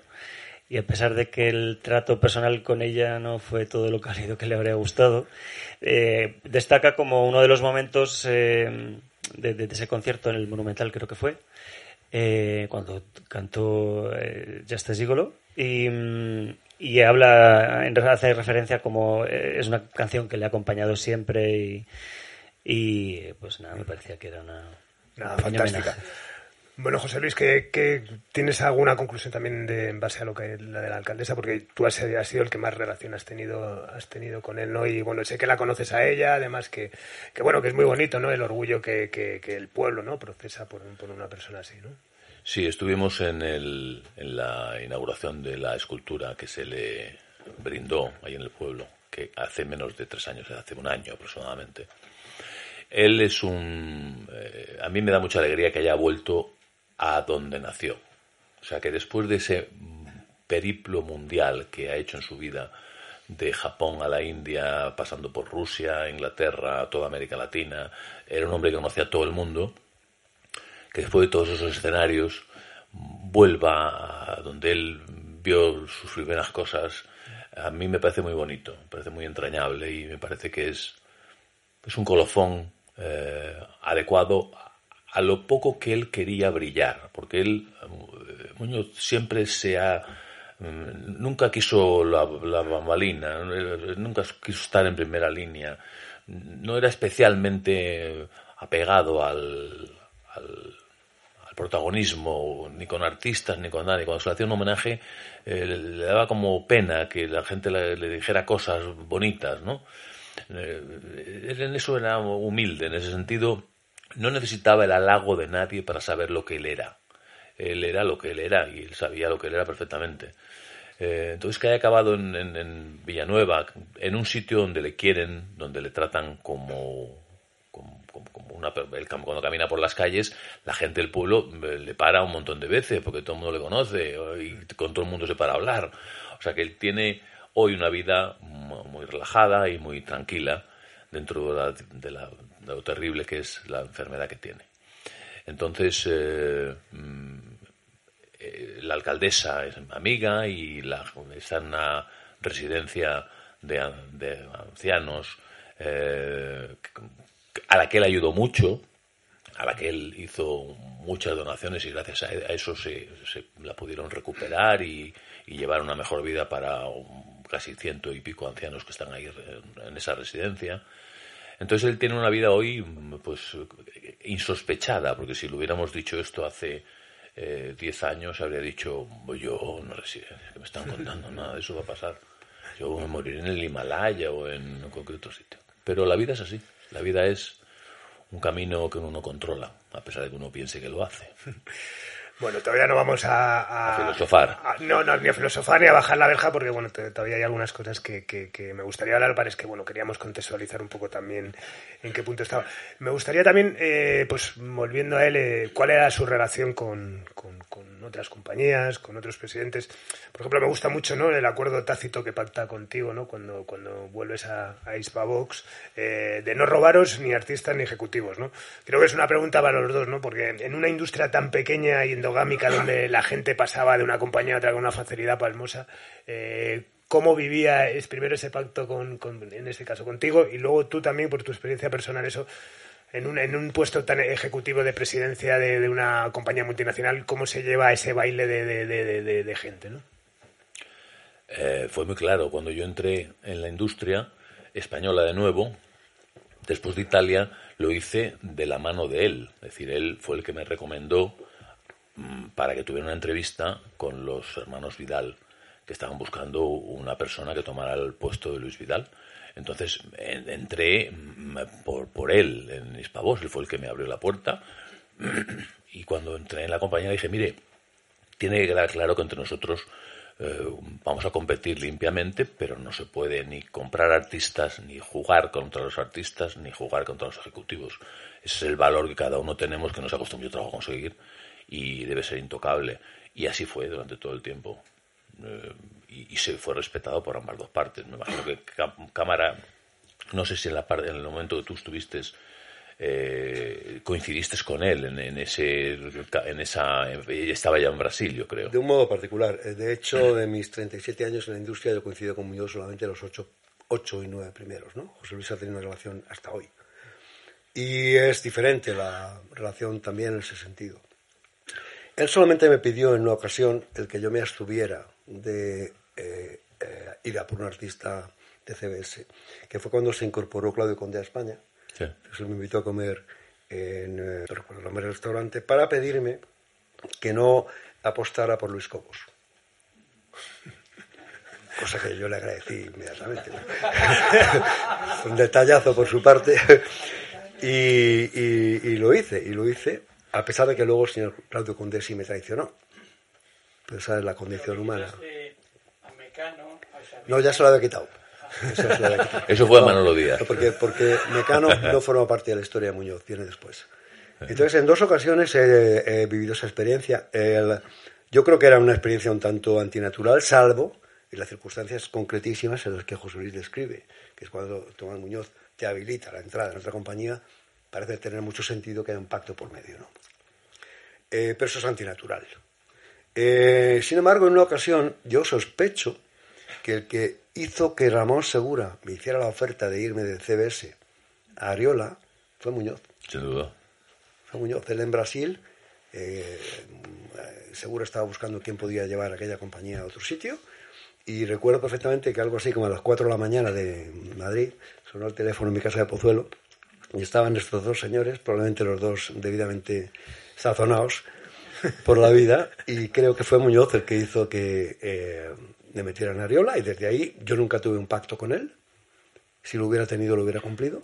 y a pesar de que el trato personal con ella no fue todo lo cálido que le habría gustado, eh, destaca como uno de los momentos eh, de, de ese concierto en el Monumental, creo que fue, eh, cuando cantó eh, Just Gigolo y, y habla, hace referencia como es una canción que le ha acompañado siempre y, y pues nada, me parecía que era una, Nada, fantástica. homenaje. Bueno, José Luis, que, que ¿tienes alguna conclusión también de, en base a lo que la de la alcaldesa? Porque tú has, sido el que más relación has tenido, has tenido con él, ¿no? Y bueno, sé que la conoces a ella, además que, que bueno, que es muy bonito, ¿no? El orgullo que, que, que el pueblo, ¿no? Procesa por, por una persona así, ¿no? Sí, estuvimos en, el, en la inauguración de la escultura que se le brindó ahí en el pueblo, que hace menos de tres años, hace un año aproximadamente. Él es un... eh, a mí me da mucha alegría que haya vuelto a donde nació. O sea, que después de ese periplo mundial que ha hecho en su vida, de Japón a la India, pasando por Rusia, Inglaterra, toda América Latina, era un hombre que conocía a todo el mundo, que después de todos esos escenarios vuelva a donde él vio sus primeras cosas, a mí me parece muy bonito, me parece muy entrañable y me parece que es, es un colofón eh, adecuado a lo poco que él quería brillar, porque él, eh, Muñoz, siempre se ha... mm, Nunca quiso la, la bambalina, nunca quiso estar en primera línea, no era especialmente apegado al, al, protagonismo, ni con artistas, ni con nadie. Cuando se le hacía un homenaje, eh, le, daba como pena que la gente le, dijera cosas bonitas, ¿no? Eh, en eso era humilde, en ese sentido, no necesitaba el halago de nadie para saber lo que él era. Él era lo que él era y él sabía lo que él era perfectamente. Eh, entonces que haya acabado en, Villanueva, en un sitio donde le quieren, donde le tratan como, como, una, él cuando camina por las calles, la gente del pueblo eh, le para un montón de veces porque todo el mundo le conoce eh, y con todo el mundo se para a hablar. O sea que él tiene hoy una vida mu- muy relajada y muy tranquila dentro de, la- de la- lo terrible que es la enfermedad que tiene. Entonces, eh, mm, eh, la alcaldesa es amiga y la, está en una residencia de, an- de ancianos eh, a la que él ayudó mucho, a la que él hizo muchas donaciones y gracias a eso se, la pudieron recuperar y, y llevar una mejor vida para casi ciento y pico ancianos que están ahí en esa residencia. Entonces él tiene una vida hoy pues insospechada, porque si le hubiéramos dicho esto hace eh, 10 años habría dicho, "Pues yo no resi- que me están contando nada de eso va a pasar. Yo me moriré en el Himalaya o en cualquier otro sitio. Pero la vida es así. La vida es un camino que uno no controla, a pesar de que uno piense que lo hace. Bueno, todavía no vamos a... A filosofar. a- no, no, ni a filosofar ni a bajar la verja, porque bueno, todavía hay algunas cosas que, que- que me gustaría hablar, pero es que bueno, queríamos contextualizar un poco también en qué punto estaba. Me gustaría también, eh, pues volviendo a él, eh, cuál era su relación con, con- con otras compañías, con otros presidentes. Por ejemplo, me gusta mucho ¿no? el acuerdo tácito que pacta contigo ¿no? cuando, cuando vuelves a, a Hispavox, eh, de no robaros ni artistas ni ejecutivos. ¿no? Creo que es una pregunta para los dos, ¿no? porque en una industria tan pequeña y endogámica donde la gente pasaba de una compañía a otra con una facilidad palmosa, eh, ¿cómo vivía es primero ese pacto con, con- en este caso contigo y luego tú también por tu experiencia personal eso? En un, en un puesto tan ejecutivo de presidencia de, una compañía multinacional, ¿cómo se lleva ese baile de, de- gente? ¿no? Eh, fue muy claro. Cuando yo entré en la industria española de nuevo, después de Italia, lo hice de la mano de él. Es decir, él fue el que me recomendó para que tuviera una entrevista con los hermanos Vidal, que estaban buscando una persona que tomara el puesto de Luis Vidal. Entonces en- entré mm, por, por él en Hispavos, él fue el que me abrió la puerta. Y cuando entré en la compañía dije, mire, tiene que quedar claro que entre nosotros eh, vamos a competir limpiamente, pero no se puede ni comprar artistas, ni jugar contra los artistas, ni jugar contra los ejecutivos. Ese es el valor que cada uno tenemos, que nos ha costado mucho trabajo conseguir y debe ser intocable. Y así fue durante todo el tiempo. Eh, y, se fue respetado por ambas dos partes. Me imagino que Cá- Cámara, no sé si en, la parte, en el momento que tú estuviste eh, coincidiste con él en, en ese, en esa, ella estaba ya en Brasil, yo creo. De un modo particular. Eh, De hecho, de mis 37 años en la industria, yo coincido con solamente los 8, ocho y 9 primeros, ¿no? José Luis ha tenido una relación hasta hoy. Y es diferente la relación también en ese sentido. Él solamente me pidió en una ocasión el que yo me abstuviera de eh, eh, ir a por un artista de CBS, que fue cuando se incorporó Claudio Conde a España. Sí. Entonces él me invitó a comer en eh, el nombre del restaurante para pedirme que no apostara por Luis Cobos. Cosa que yo le agradecí inmediatamente. un detallazo por su parte. y, y- y lo hice, y lo hice, a pesar de que luego el señor Claudio Condé sí me traicionó. Pero esa es la condición humana. No, ya se lo había quitado. Eso, se lo había quitado. Eso fue a No, Manolo Díaz. no, Porque, porque Mecano no forma parte de la historia de Muñoz, viene después. Entonces, en dos ocasiones he, he vivido esa experiencia. El- yo creo que era una experiencia un tanto antinatural, salvo en las circunstancias concretísimas en las que José Luis describe, que es cuando Tomás Muñoz te habilita la entrada en otra compañía, parece tener mucho sentido que haya un pacto por medio. ¿no? Eh, pero eso es antinatural. Eh, sin embargo, en una ocasión yo sospecho que el que hizo que Ramón Segura me hiciera la oferta de irme de CBS a Ariola fue Muñoz. Sin duda. Fue Muñoz. Él en Brasil, eh, Segura estaba buscando quién podía llevar aquella compañía a otro sitio. Y recuerdo perfectamente que algo así como a las 4 de la mañana de Madrid sonó el teléfono en mi casa de Pozuelo y estaban estos dos señores, probablemente los dos debidamente sazonados por la vida, y creo que fue Muñoz el que hizo que eh, me metiera en Ariola, y desde ahí yo nunca tuve un pacto con él. Si lo hubiera tenido, lo hubiera cumplido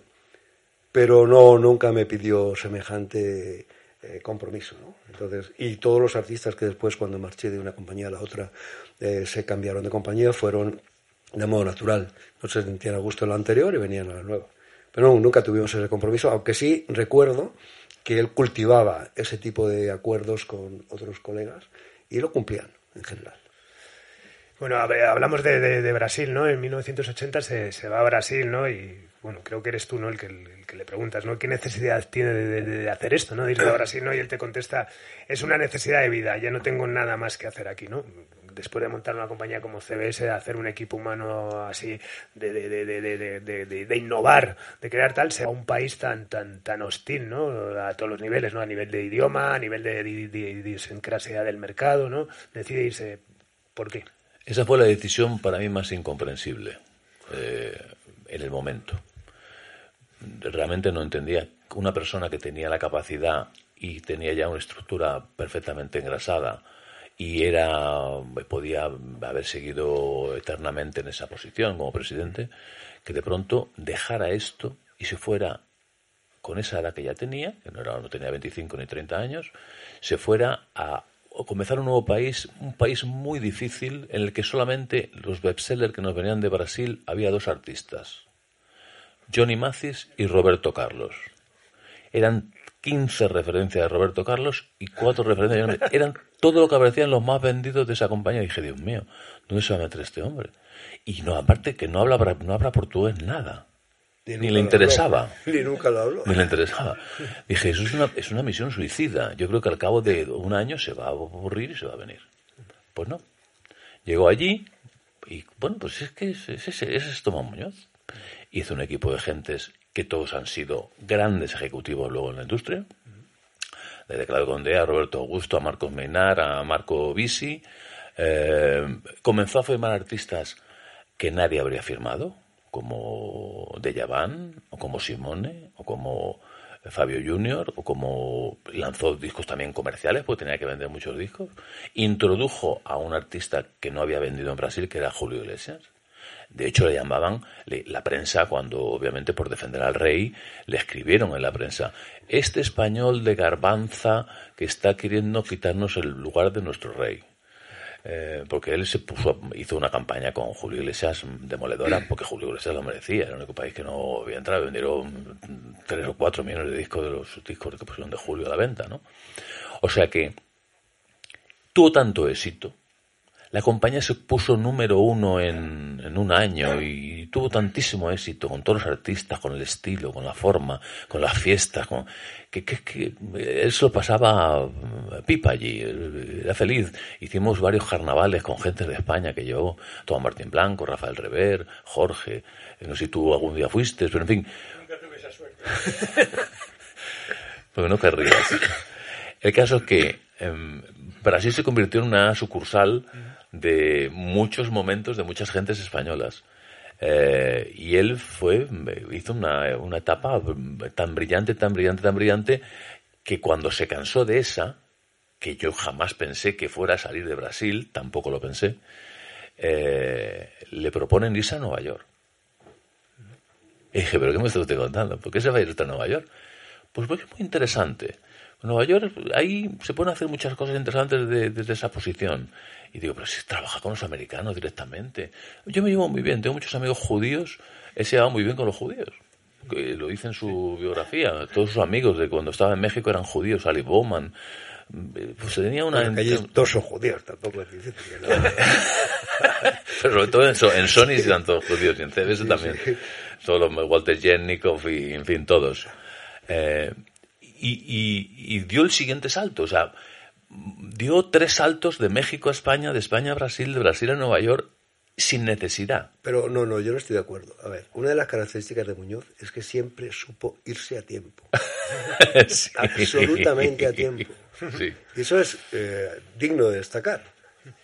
pero no nunca me pidió semejante eh, compromiso. Entonces, y todos los artistas que después, cuando marché de una compañía a la otra, eh, se cambiaron de compañía, fueron de modo natural. No se sentían a gusto en la anterior y venían a la nueva. Pero nunca tuvimos ese compromiso, aunque sí recuerdo que él cultivaba ese tipo de acuerdos con otros colegas y lo cumplían en general. Bueno, hablamos de, Brasil, ¿no? En 1980 se, se va a Brasil, ¿no? Y bueno, creo que eres tú, ¿no? El que, le preguntas, ¿no? ¿Qué necesidad tiene de hacer esto, ¿no? De irse a Brasil, ¿no? Y él te contesta, es una necesidad de vida, ya no tengo nada más que hacer aquí, ¿no? Después de montar una compañía como CBS, hacer un equipo humano así, de, de, de, de, de, de- de- de innovar, de crear tal, se va a un país tan, tan, tan hostil, ¿no? A todos los niveles, ¿no? A nivel de idioma, a nivel de, de, de idiosincrasia del mercado, ¿no? Decide irse, ¿por qué? Esa fue la decisión para mí más incomprensible eh, en el momento. Realmente no entendía una persona que tenía la capacidad y tenía ya una estructura perfectamente engrasada y era podía haber seguido eternamente en esa posición como presidente, que de pronto dejara esto y se fuera con esa edad que ya tenía, que no, era, no tenía 25 ni 30 años, se fuera a comenzar un nuevo país, un país muy difícil en el que solamente los bestsellers que nos venían de Brasil había dos artistas, Johnny Mathis y Roberto Carlos. Eran 15 referencias de Roberto Carlos y cuatro referencias de. Eran todo lo que aparecían los más vendidos de esa compañía. Y dije, Dios mío, ¿dónde se va a meter este hombre? Y no, aparte que no habla, no habla portugués nada. Ni, le interesaba. Ni nunca lo habló. Ni le interesaba. Dije, eso es una, es una misión suicida. Yo creo que al cabo de un año se va a aburrir y se va a venir. Pues no. Llegó allí y, bueno, pues es que ese es, ese es Tomás Muñoz. Hizo un equipo de gentes que todos han sido grandes ejecutivos luego en la industria. Desde Claudio Condé a Roberto Augusto, a Marcos Meinar, a Marco Bisi. Eh, comenzó a firmar artistas que nadie habría firmado, como Dejavan, o como Simone, o como Fabio Junior, o como lanzó discos también comerciales, porque tenía que vender muchos discos. Introdujo a un artista que no había vendido en Brasil, que era Julio Iglesias. De hecho, le llamaban le- la prensa cuando, obviamente, por defender al rey, le escribieron en la prensa, este español de garbanza que está queriendo quitarnos el lugar de nuestro rey. Eh, porque él se puso, hizo una campaña con Julio Iglesias demoledora, porque Julio Iglesias lo merecía, era el único país que no había entrado, vendieron tres o cuatro millones de discos de los discos que pusieron de Julio a la venta, ¿no? O sea que tuvo tanto éxito, La compañía se puso número uno en, en un año y tuvo tantísimo éxito con todos los artistas, con el estilo, con la forma, con las fiestas, con, que, que, que él se lo pasaba pipa allí, era feliz. Hicimos varios carnavales con gente de España que yo, Tomás Martín Blanco, Rafael Rever, Jorge, no sé si tú algún día fuiste, pero en fin. Nunca tuve esa suerte. Porque no querrías. El caso es que eh, Brasil se convirtió en una sucursal de muchos momentos de muchas gentes españolas. Eh, y él fue, hizo una, una etapa tan brillante, tan brillante, tan brillante, que cuando se cansó de esa, que yo jamás pensé que fuera a salir de Brasil, tampoco lo pensé, eh, le proponen irse a Nueva York. Y dije, ¿pero qué me está usted contando? ¿Por qué se va a ir a Nueva York? Pues porque es muy interesante. Nueva York, ahí se pueden hacer muchas cosas interesantes desde, desde esa posición. Y digo, pero si trabaja con los americanos directamente. Yo me llevo muy bien, tengo muchos amigos judíos, he se llevado muy bien con los judíos. Lo dice en su biografía. Todos sus amigos de cuando estaba en México eran judíos, Ali Bowman. Pues tenía una. Bueno, que allí todos son judíos, tampoco es difícil. no. Pero sobre todo en, So- en Sony sí eran todos judíos y en CBS Sí, también. sí. Todos los Walter Jennikov y, en fin, todos. Eh, y, y- y dio el siguiente salto, o sea, dio tres saltos de México a España, de España a Brasil, de Brasil a Nueva York, sin necesidad. Pero no, no, yo no estoy de acuerdo. A ver, una de las características de Muñoz es que siempre supo irse a tiempo. Sí. Absolutamente a tiempo. Sí. Y eso es eh, digno de destacar.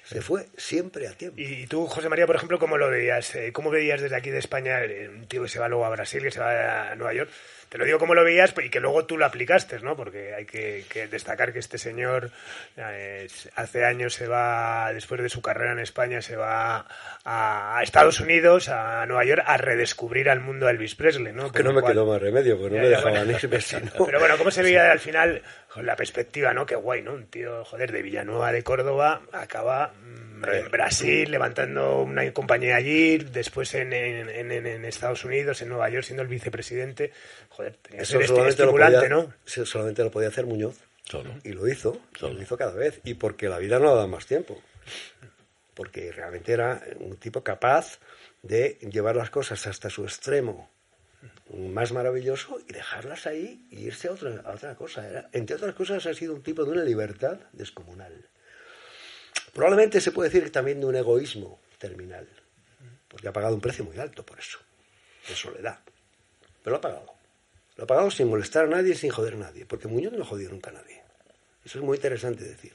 Se fue siempre a tiempo. Y tú, José María, por ejemplo, ¿cómo lo veías? Eh, ¿Cómo veías desde aquí de España eh, un tío que se va luego a Brasil, que se va a Nueva York? Te lo digo cómo lo veías y que luego tú lo aplicaste, ¿no? Porque hay que, que destacar que este señor eh, hace años se va, después de su carrera en España, se va a, a Estados Unidos, a Nueva York, a redescubrir al mundo a Elvis Presley, ¿no? Que no me cual- quedó más remedio, porque no me dejaban bueno. irme. Pero bueno, ¿cómo se veía al final con la perspectiva, no? Qué guay, ¿no? Un tío, joder, de Villanueva de Córdoba acaba mm, en Brasil levantando una compañía allí, después en, en, en- en Estados Unidos, en Nueva York, siendo el vicepresidente. Joder, tenía que Eso ser solamente lo, estimulante, podía, ¿no? solamente lo podía hacer Muñoz. Solo. Y lo hizo, Solo. lo hizo cada vez. Y porque la vida no da más tiempo. Porque realmente era un tipo capaz de llevar las cosas hasta su extremo más maravilloso y dejarlas ahí y irse a otra, a otra cosa. Era- entre otras cosas, ha sido un tipo de una libertad descomunal. Probablemente se puede decir también de un egoísmo terminal. Porque ha pagado un precio muy alto por eso. De soledad. Pero lo ha pagado. Lo ha pagado sin molestar a nadie, sin joder a nadie. Porque Muñoz no jodió nunca a nadie. Eso es muy interesante decir.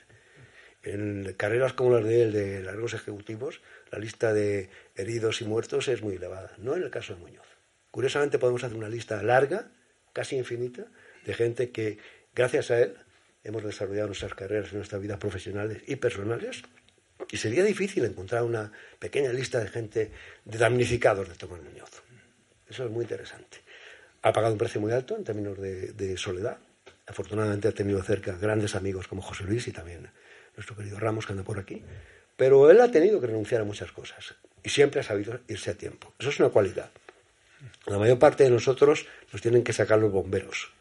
En carreras como las de él, de largos ejecutivos, la lista de heridos y muertos es muy elevada. No en el caso de Muñoz. Curiosamente podemos hacer una lista larga, casi infinita, de gente que, gracias a él, hemos desarrollado nuestras carreras y nuestras vidas profesionales y personales. Y sería difícil encontrar una pequeña lista de gente de damnificados de Tomás Muñoz. Eso es muy interesante. Ha pagado un precio muy alto en términos de, de soledad. Afortunadamente ha tenido cerca grandes amigos como José Luis y también nuestro querido Ramos que anda por aquí. Pero él ha tenido que renunciar a muchas cosas y siempre ha sabido irse a tiempo. Eso es una cualidad. La mayor parte de nosotros nos tienen que sacar los bomberos.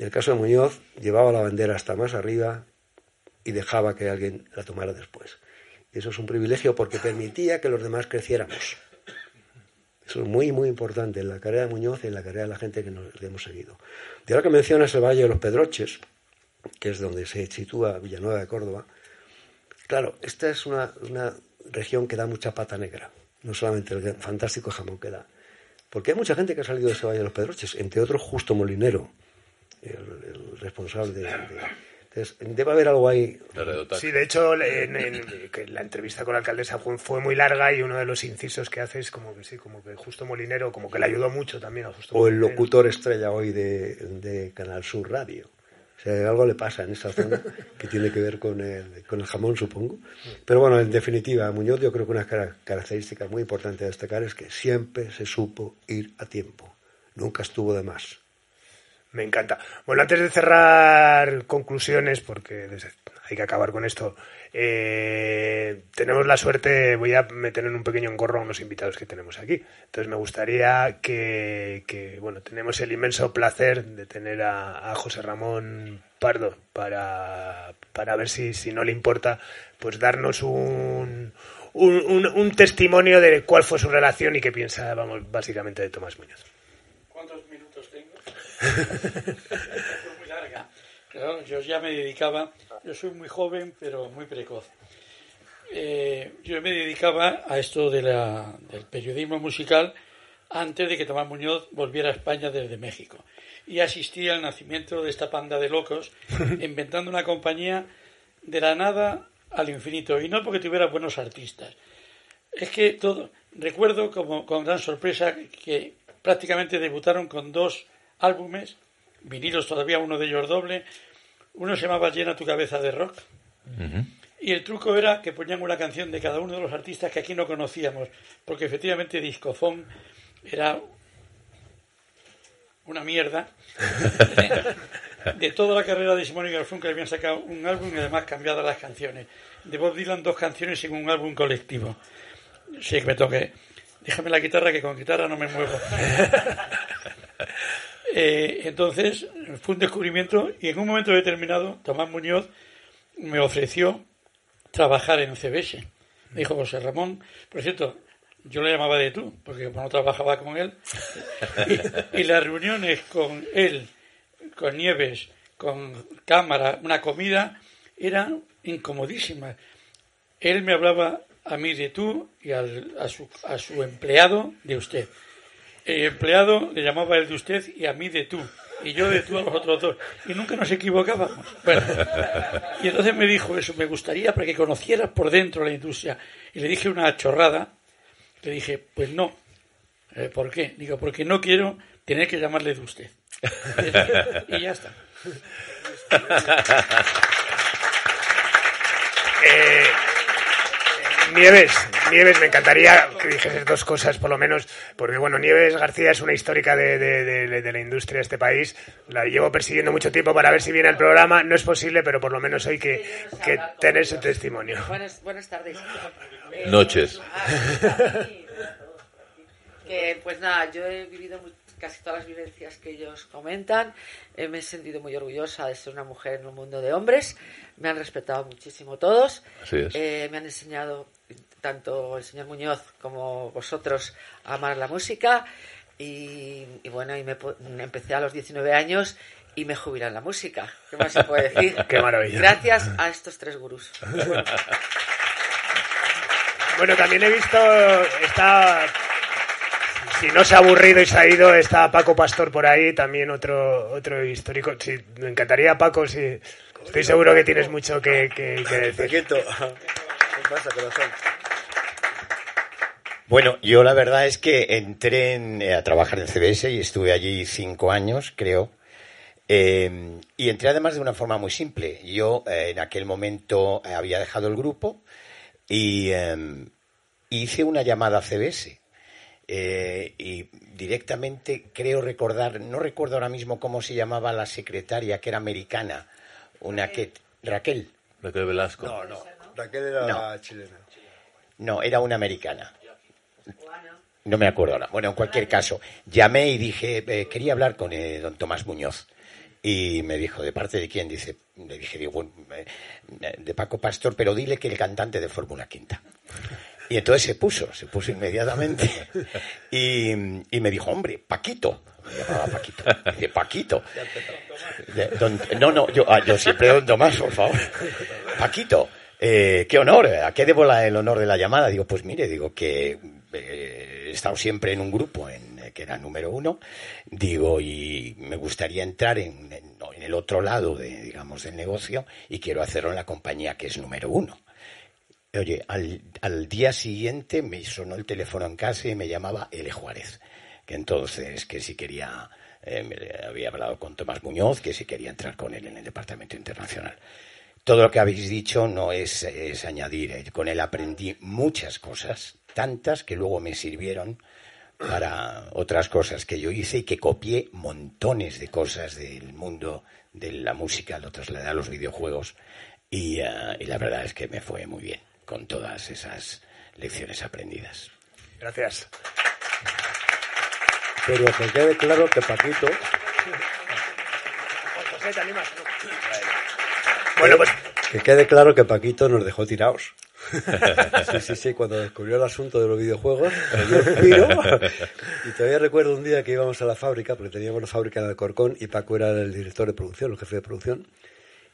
En el caso de Muñoz, llevaba la bandera hasta más arriba y dejaba que alguien la tomara después. Y eso es un privilegio porque permitía que los demás creciéramos. Eso es muy, muy importante en la carrera de Muñoz y en la carrera de la gente que nos le hemos seguido. De ahora que mencionas el Valle de los Pedroches, que es donde se sitúa Villanueva de Córdoba, claro, esta es una, una región que da mucha pata negra, no solamente el fantástico jamón que da, porque hay mucha gente que ha salido de ese Valle de los Pedroches, entre otros Justo Molinero, el, el responsable de, de- entonces, debe haber algo ahí. Sí, de hecho, en, en- la entrevista con la alcaldesa fue, fue muy larga y uno de los incisos que hace es como que sí, como que Justo Molinero, como que le ayudó mucho también a Justo O el locutor estrella hoy de, de Canal Sur Radio. O sea, algo le pasa en esa zona que tiene que ver con el, con el jamón, supongo. Pero bueno, en definitiva, a Muñoz yo creo que una cara- característica muy importante a destacar es que siempre se supo ir a tiempo. Nunca estuvo de más. Me encanta. Bueno, antes de cerrar conclusiones, porque hay que acabar con esto, eh, tenemos la suerte, voy a meter en un pequeño engorro a unos invitados que tenemos aquí. Entonces me gustaría que, bueno, tenemos el inmenso placer de tener a, José Ramón Pardo para, para ver si, si no le importa, pues darnos un, un, un, un testimonio de cuál fue su relación y qué piensa, vamos, básicamente de Tomás Muñoz. Muy larga. Claro, yo ya me dedicaba, yo soy muy joven, pero muy precoz. Eh, yo me dedicaba a esto de la, del periodismo musical antes de que Tomás Muñoz volviera a España desde México. Y asistí al nacimiento de esta panda de locos, inventando una compañía de la nada al infinito. Y no porque tuviera buenos artistas. Es que todo. Recuerdo como con gran sorpresa que prácticamente debutaron con dos álbumes, vinilos todavía, uno de ellos doble. Uno se llamaba Llena tu cabeza de rock. Y el truco era que ponían una canción de cada uno de los artistas que aquí no conocíamos, porque efectivamente Discofón era una mierda. De toda la carrera de Simón y Garfunkel habían sacado un álbum y además cambiadas las canciones. De Bob Dylan dos canciones en un álbum colectivo. Sí, que me toque. Déjame la guitarra que con guitarra no me muevo. Eh, entonces fue un descubrimiento y en un momento determinado Tomás Muñoz me ofreció trabajar en CBS. Me dijo José Ramón, por cierto, yo le llamaba de tú, porque no trabajaba con él, y, y las reuniones con él, con Nieves, con cámara, una comida, eran incomodísimas. Él me hablaba a mí de tú y al- a, su, a su empleado de usted. El empleado le llamaba el de usted y a mí de tú. Y yo de tú a los otros dos. Y nunca nos equivocábamos. Bueno, y entonces me dijo eso, me gustaría para que conocieras por dentro la industria. Y le dije una chorrada. Le dije, pues no. Eh, ¿Por qué? Digo, porque no quiero tener que llamarle de usted. Y ya está. Eh, Nieves, Nieves, me encantaría que dijeses dos cosas, por lo menos, porque bueno, Nieves García es una histórica de, de- de- de la industria de este país. La llevo persiguiendo mucho tiempo para ver si viene al programa. No es posible, pero por lo menos hoy que, que tener su testimonio. Buenas, buenas tardes. Eh, Noches. ah, que, pues nada, yo he vivido casi todas las vivencias que ellos comentan. Eh, me he sentido muy orgullosa de ser una mujer en un mundo de hombres. Me han respetado muchísimo todos. Así es. Eh, me han enseñado, tanto el señor Muñoz como vosotros, a amar la música. Y, y bueno, y me, pu- empecé a los 19 años y me jubilé en la música. ¿Qué más se puede decir? Qué maravilla. Gracias a estos tres gurús. Bueno, también he visto, está, si no se ha aburrido y se ha ido, está Paco Pastor por ahí, también otro otro histórico. Sí, me encantaría, Paco, sí. Estoy seguro que tienes mucho que, que, que decir. ¿Qué pasa, corazón? Bueno, yo la verdad es que entré en- eh, a trabajar en CBS y estuve allí cinco años, creo. Eh, y entré además de una forma muy simple. Yo eh, en aquel momento eh, había dejado el grupo y eh, hice una llamada a CBS. Eh, y directamente creo recordar, no recuerdo ahora mismo cómo se llamaba la secretaria, que era americana, una que... Raquel. Raquel Velasco. No, no. Raquel era No. chilena. No, era una americana. No me acuerdo ahora. Bueno, en cualquier caso, llamé y dije, eh, quería hablar con eh, don Tomás Muñoz. Y me dijo, ¿de parte de quién? Dice, le dije, digo, bueno, eh, de Paco Pastor, pero dile que el cantante de Fórmula Quinta. Y entonces se puso, se puso inmediatamente. Y, y me dijo, hombre, Paquito. Me llamaba Paquito. Dice, Paquito. No, no, yo, ah, yo siempre don Tomás, por favor. Paquito, qué honor, ¿a qué debo el honor de la llamada? Digo, pues mire, digo que eh, he estado siempre en un grupo en, eh, que era número uno, digo, y me gustaría entrar en, en- en el otro lado, de, digamos, del negocio y quiero hacerlo en la compañía que es número uno. Oye, al, al día siguiente me sonó el teléfono en casa y me llamaba L. Juárez, que entonces que si quería, eh, me había hablado con Tomás Muñoz, que si quería entrar con él en el departamento internacional. Todo lo que habéis dicho no es, es añadir. Con él aprendí muchas cosas, tantas que luego me sirvieron para otras cosas que yo hice y que copié montones de cosas del mundo de la música, lo trasladé a los videojuegos y, eh, y la verdad es que me fue muy bien con todas esas lecciones aprendidas. Gracias. Pero que quede claro que Paquito, ¿te animas? Bueno, pues que quede claro que Paquito nos dejó tirados. Sí, sí, sí, cuando descubrió el asunto de los videojuegos. Y todavía recuerdo un día que íbamos a la fábrica, porque teníamos la fábrica en Alcorcón y Paco era el director de producción, el jefe de producción,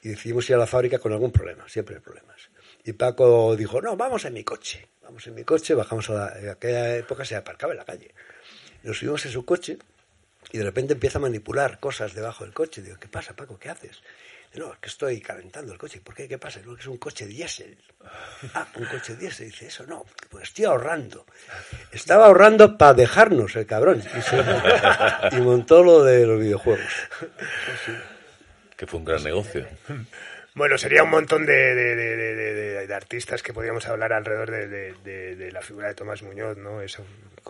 y decidimos ir a la fábrica con algún problema, siempre hay problemas. Y Paco dijo, no, vamos en mi coche. Vamos en mi coche, bajamos a la... En aquella época se aparcaba en la calle. Nos subimos en su coche y de repente empieza a manipular cosas debajo del coche. Digo, ¿qué pasa, Paco? ¿Qué haces? No, es que estoy calentando el coche. ¿Por qué? ¿Qué pasa? No, que es un coche diésel. Ah, un coche diésel. Dice, eso no, pues estoy ahorrando. Estaba ahorrando para dejarnos el cabrón. Y montó lo de los videojuegos. Que fue un gran negocio. Bueno, sería un montón de, de- de- de- artistas que podríamos hablar alrededor de, la figura de Tomás Muñoz, ¿no? Eso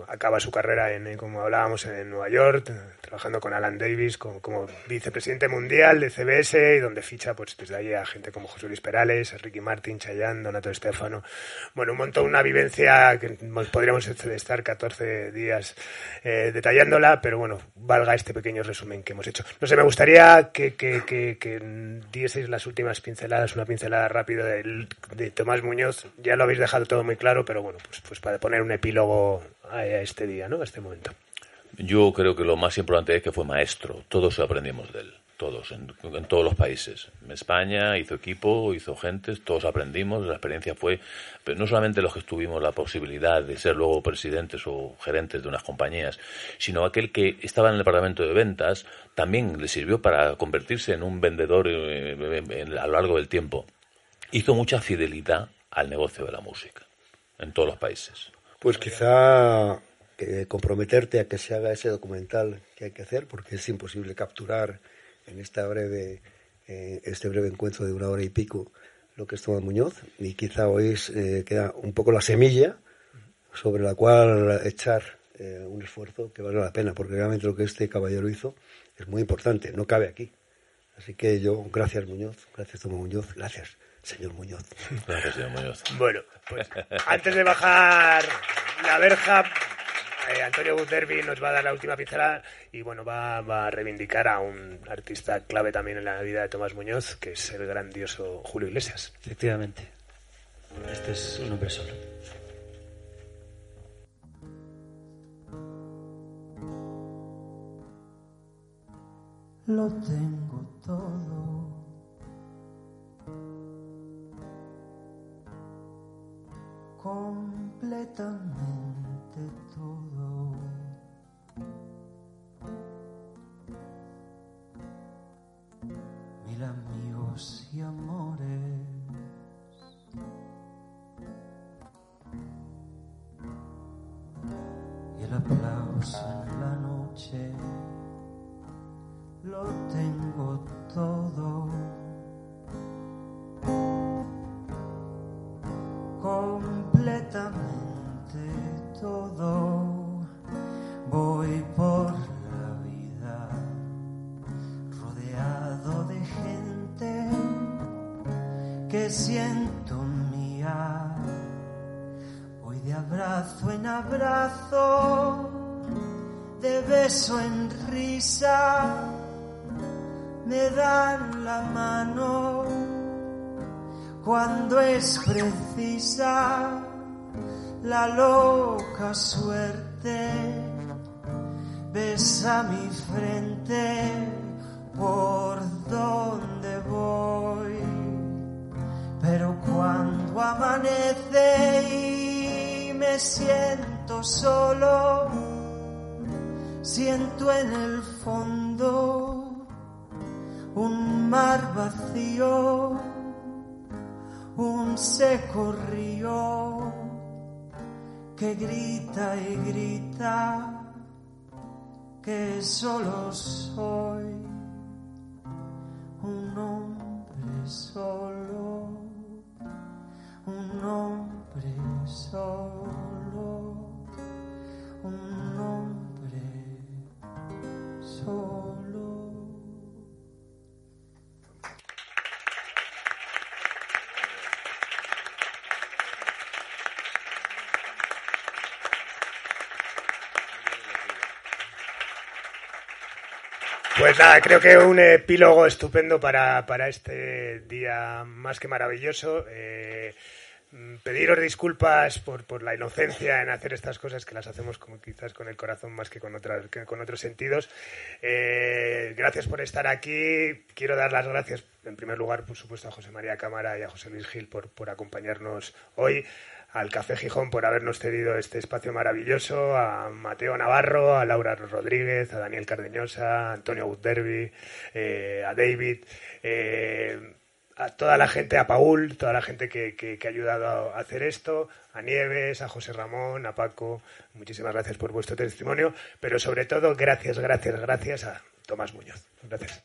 acaba su carrera en, eh, como hablábamos, en Nueva York, trabajando con Alan Davis como, vicepresidente mundial de CBS y donde ficha, pues desde ahí a gente como José Luis Perales, Ricky Martin, Chayanne, Donato Estefano. Bueno, un montón, una vivencia que podríamos estar 14 días eh, detallándola, pero bueno, valga este pequeño resumen que hemos hecho. No sé, me gustaría que, que, que, que dieseis las últimas pinceladas, una pincelada rápida de, Tomás Muñoz. Ya lo habéis dejado todo muy claro, pero bueno, pues, pues para poner un epílogo a, a este día, ¿no? A este momento. Yo creo que lo más importante es que fue maestro. Todos aprendimos de él. Todos, en, todos los países. En España hizo equipo, hizo gentes, todos aprendimos. La experiencia fue, pero no solamente los que tuvimos la posibilidad de ser luego presidentes o gerentes de unas compañías, sino aquel que estaba en el departamento de ventas, también le sirvió para convertirse en un vendedor eh, a lo largo del tiempo. Hizo mucha fidelidad al negocio de la música en todos los países. Pues quizá que comprometerte a que se haga ese documental que hay que hacer, porque es imposible capturar en esta breve, eh, este breve encuentro de una hora y pico lo que es Tomás Muñoz, y quizá hoy es, eh, queda un poco la semilla sobre la cual echar eh, un esfuerzo que vale la pena, porque realmente lo que este caballero hizo es muy importante, no cabe aquí. Así que yo, gracias Muñoz, gracias Tomás Muñoz, gracias señor Muñoz. Gracias, señor Muñoz. Bueno, pues antes de bajar la verja, eh, Antonio Buterbi nos va a dar la última pincelada y bueno, va, va a reivindicar a un artista clave también en la vida de Tomás Muñoz, que es el grandioso Julio Iglesias. Efectivamente. Este es un hombre solo. lo tengo todo. Completamente todo. Mil amigos y amores. Y el aplauso en la noche lo tengo todo. Completamente todo. Siento mía. Voy de abrazo en abrazo, de beso en risa me dan la mano cuando es precisa la loca suerte. Besa mi frente por en el fondo un mar vacío, un seco río que grita y grita que solo soy Pues nada, creo que un epílogo estupendo para, para este día más que maravilloso. Eh, pediros disculpas por, por la inocencia en hacer estas cosas que las hacemos como quizás con el corazón más que con, otras, que con otros sentidos. Eh, gracias por estar aquí. Quiero dar las gracias, en primer lugar, por supuesto, a José María Cámara y a José Luis Gil por, por acompañarnos hoy al Café Gijón por habernos cedido este espacio maravilloso, a Mateo Navarro, a Laura Rodríguez, a Daniel Cardeñosa, a Antonio Gutderby, eh, a David, eh, a toda la gente, a Paul, toda la gente que, que, que, ha ayudado a hacer esto, a Nieves, a José Ramón, a Paco, muchísimas gracias por vuestro testimonio, pero sobre todo gracias, gracias, gracias a Tomás Muñoz. Gracias.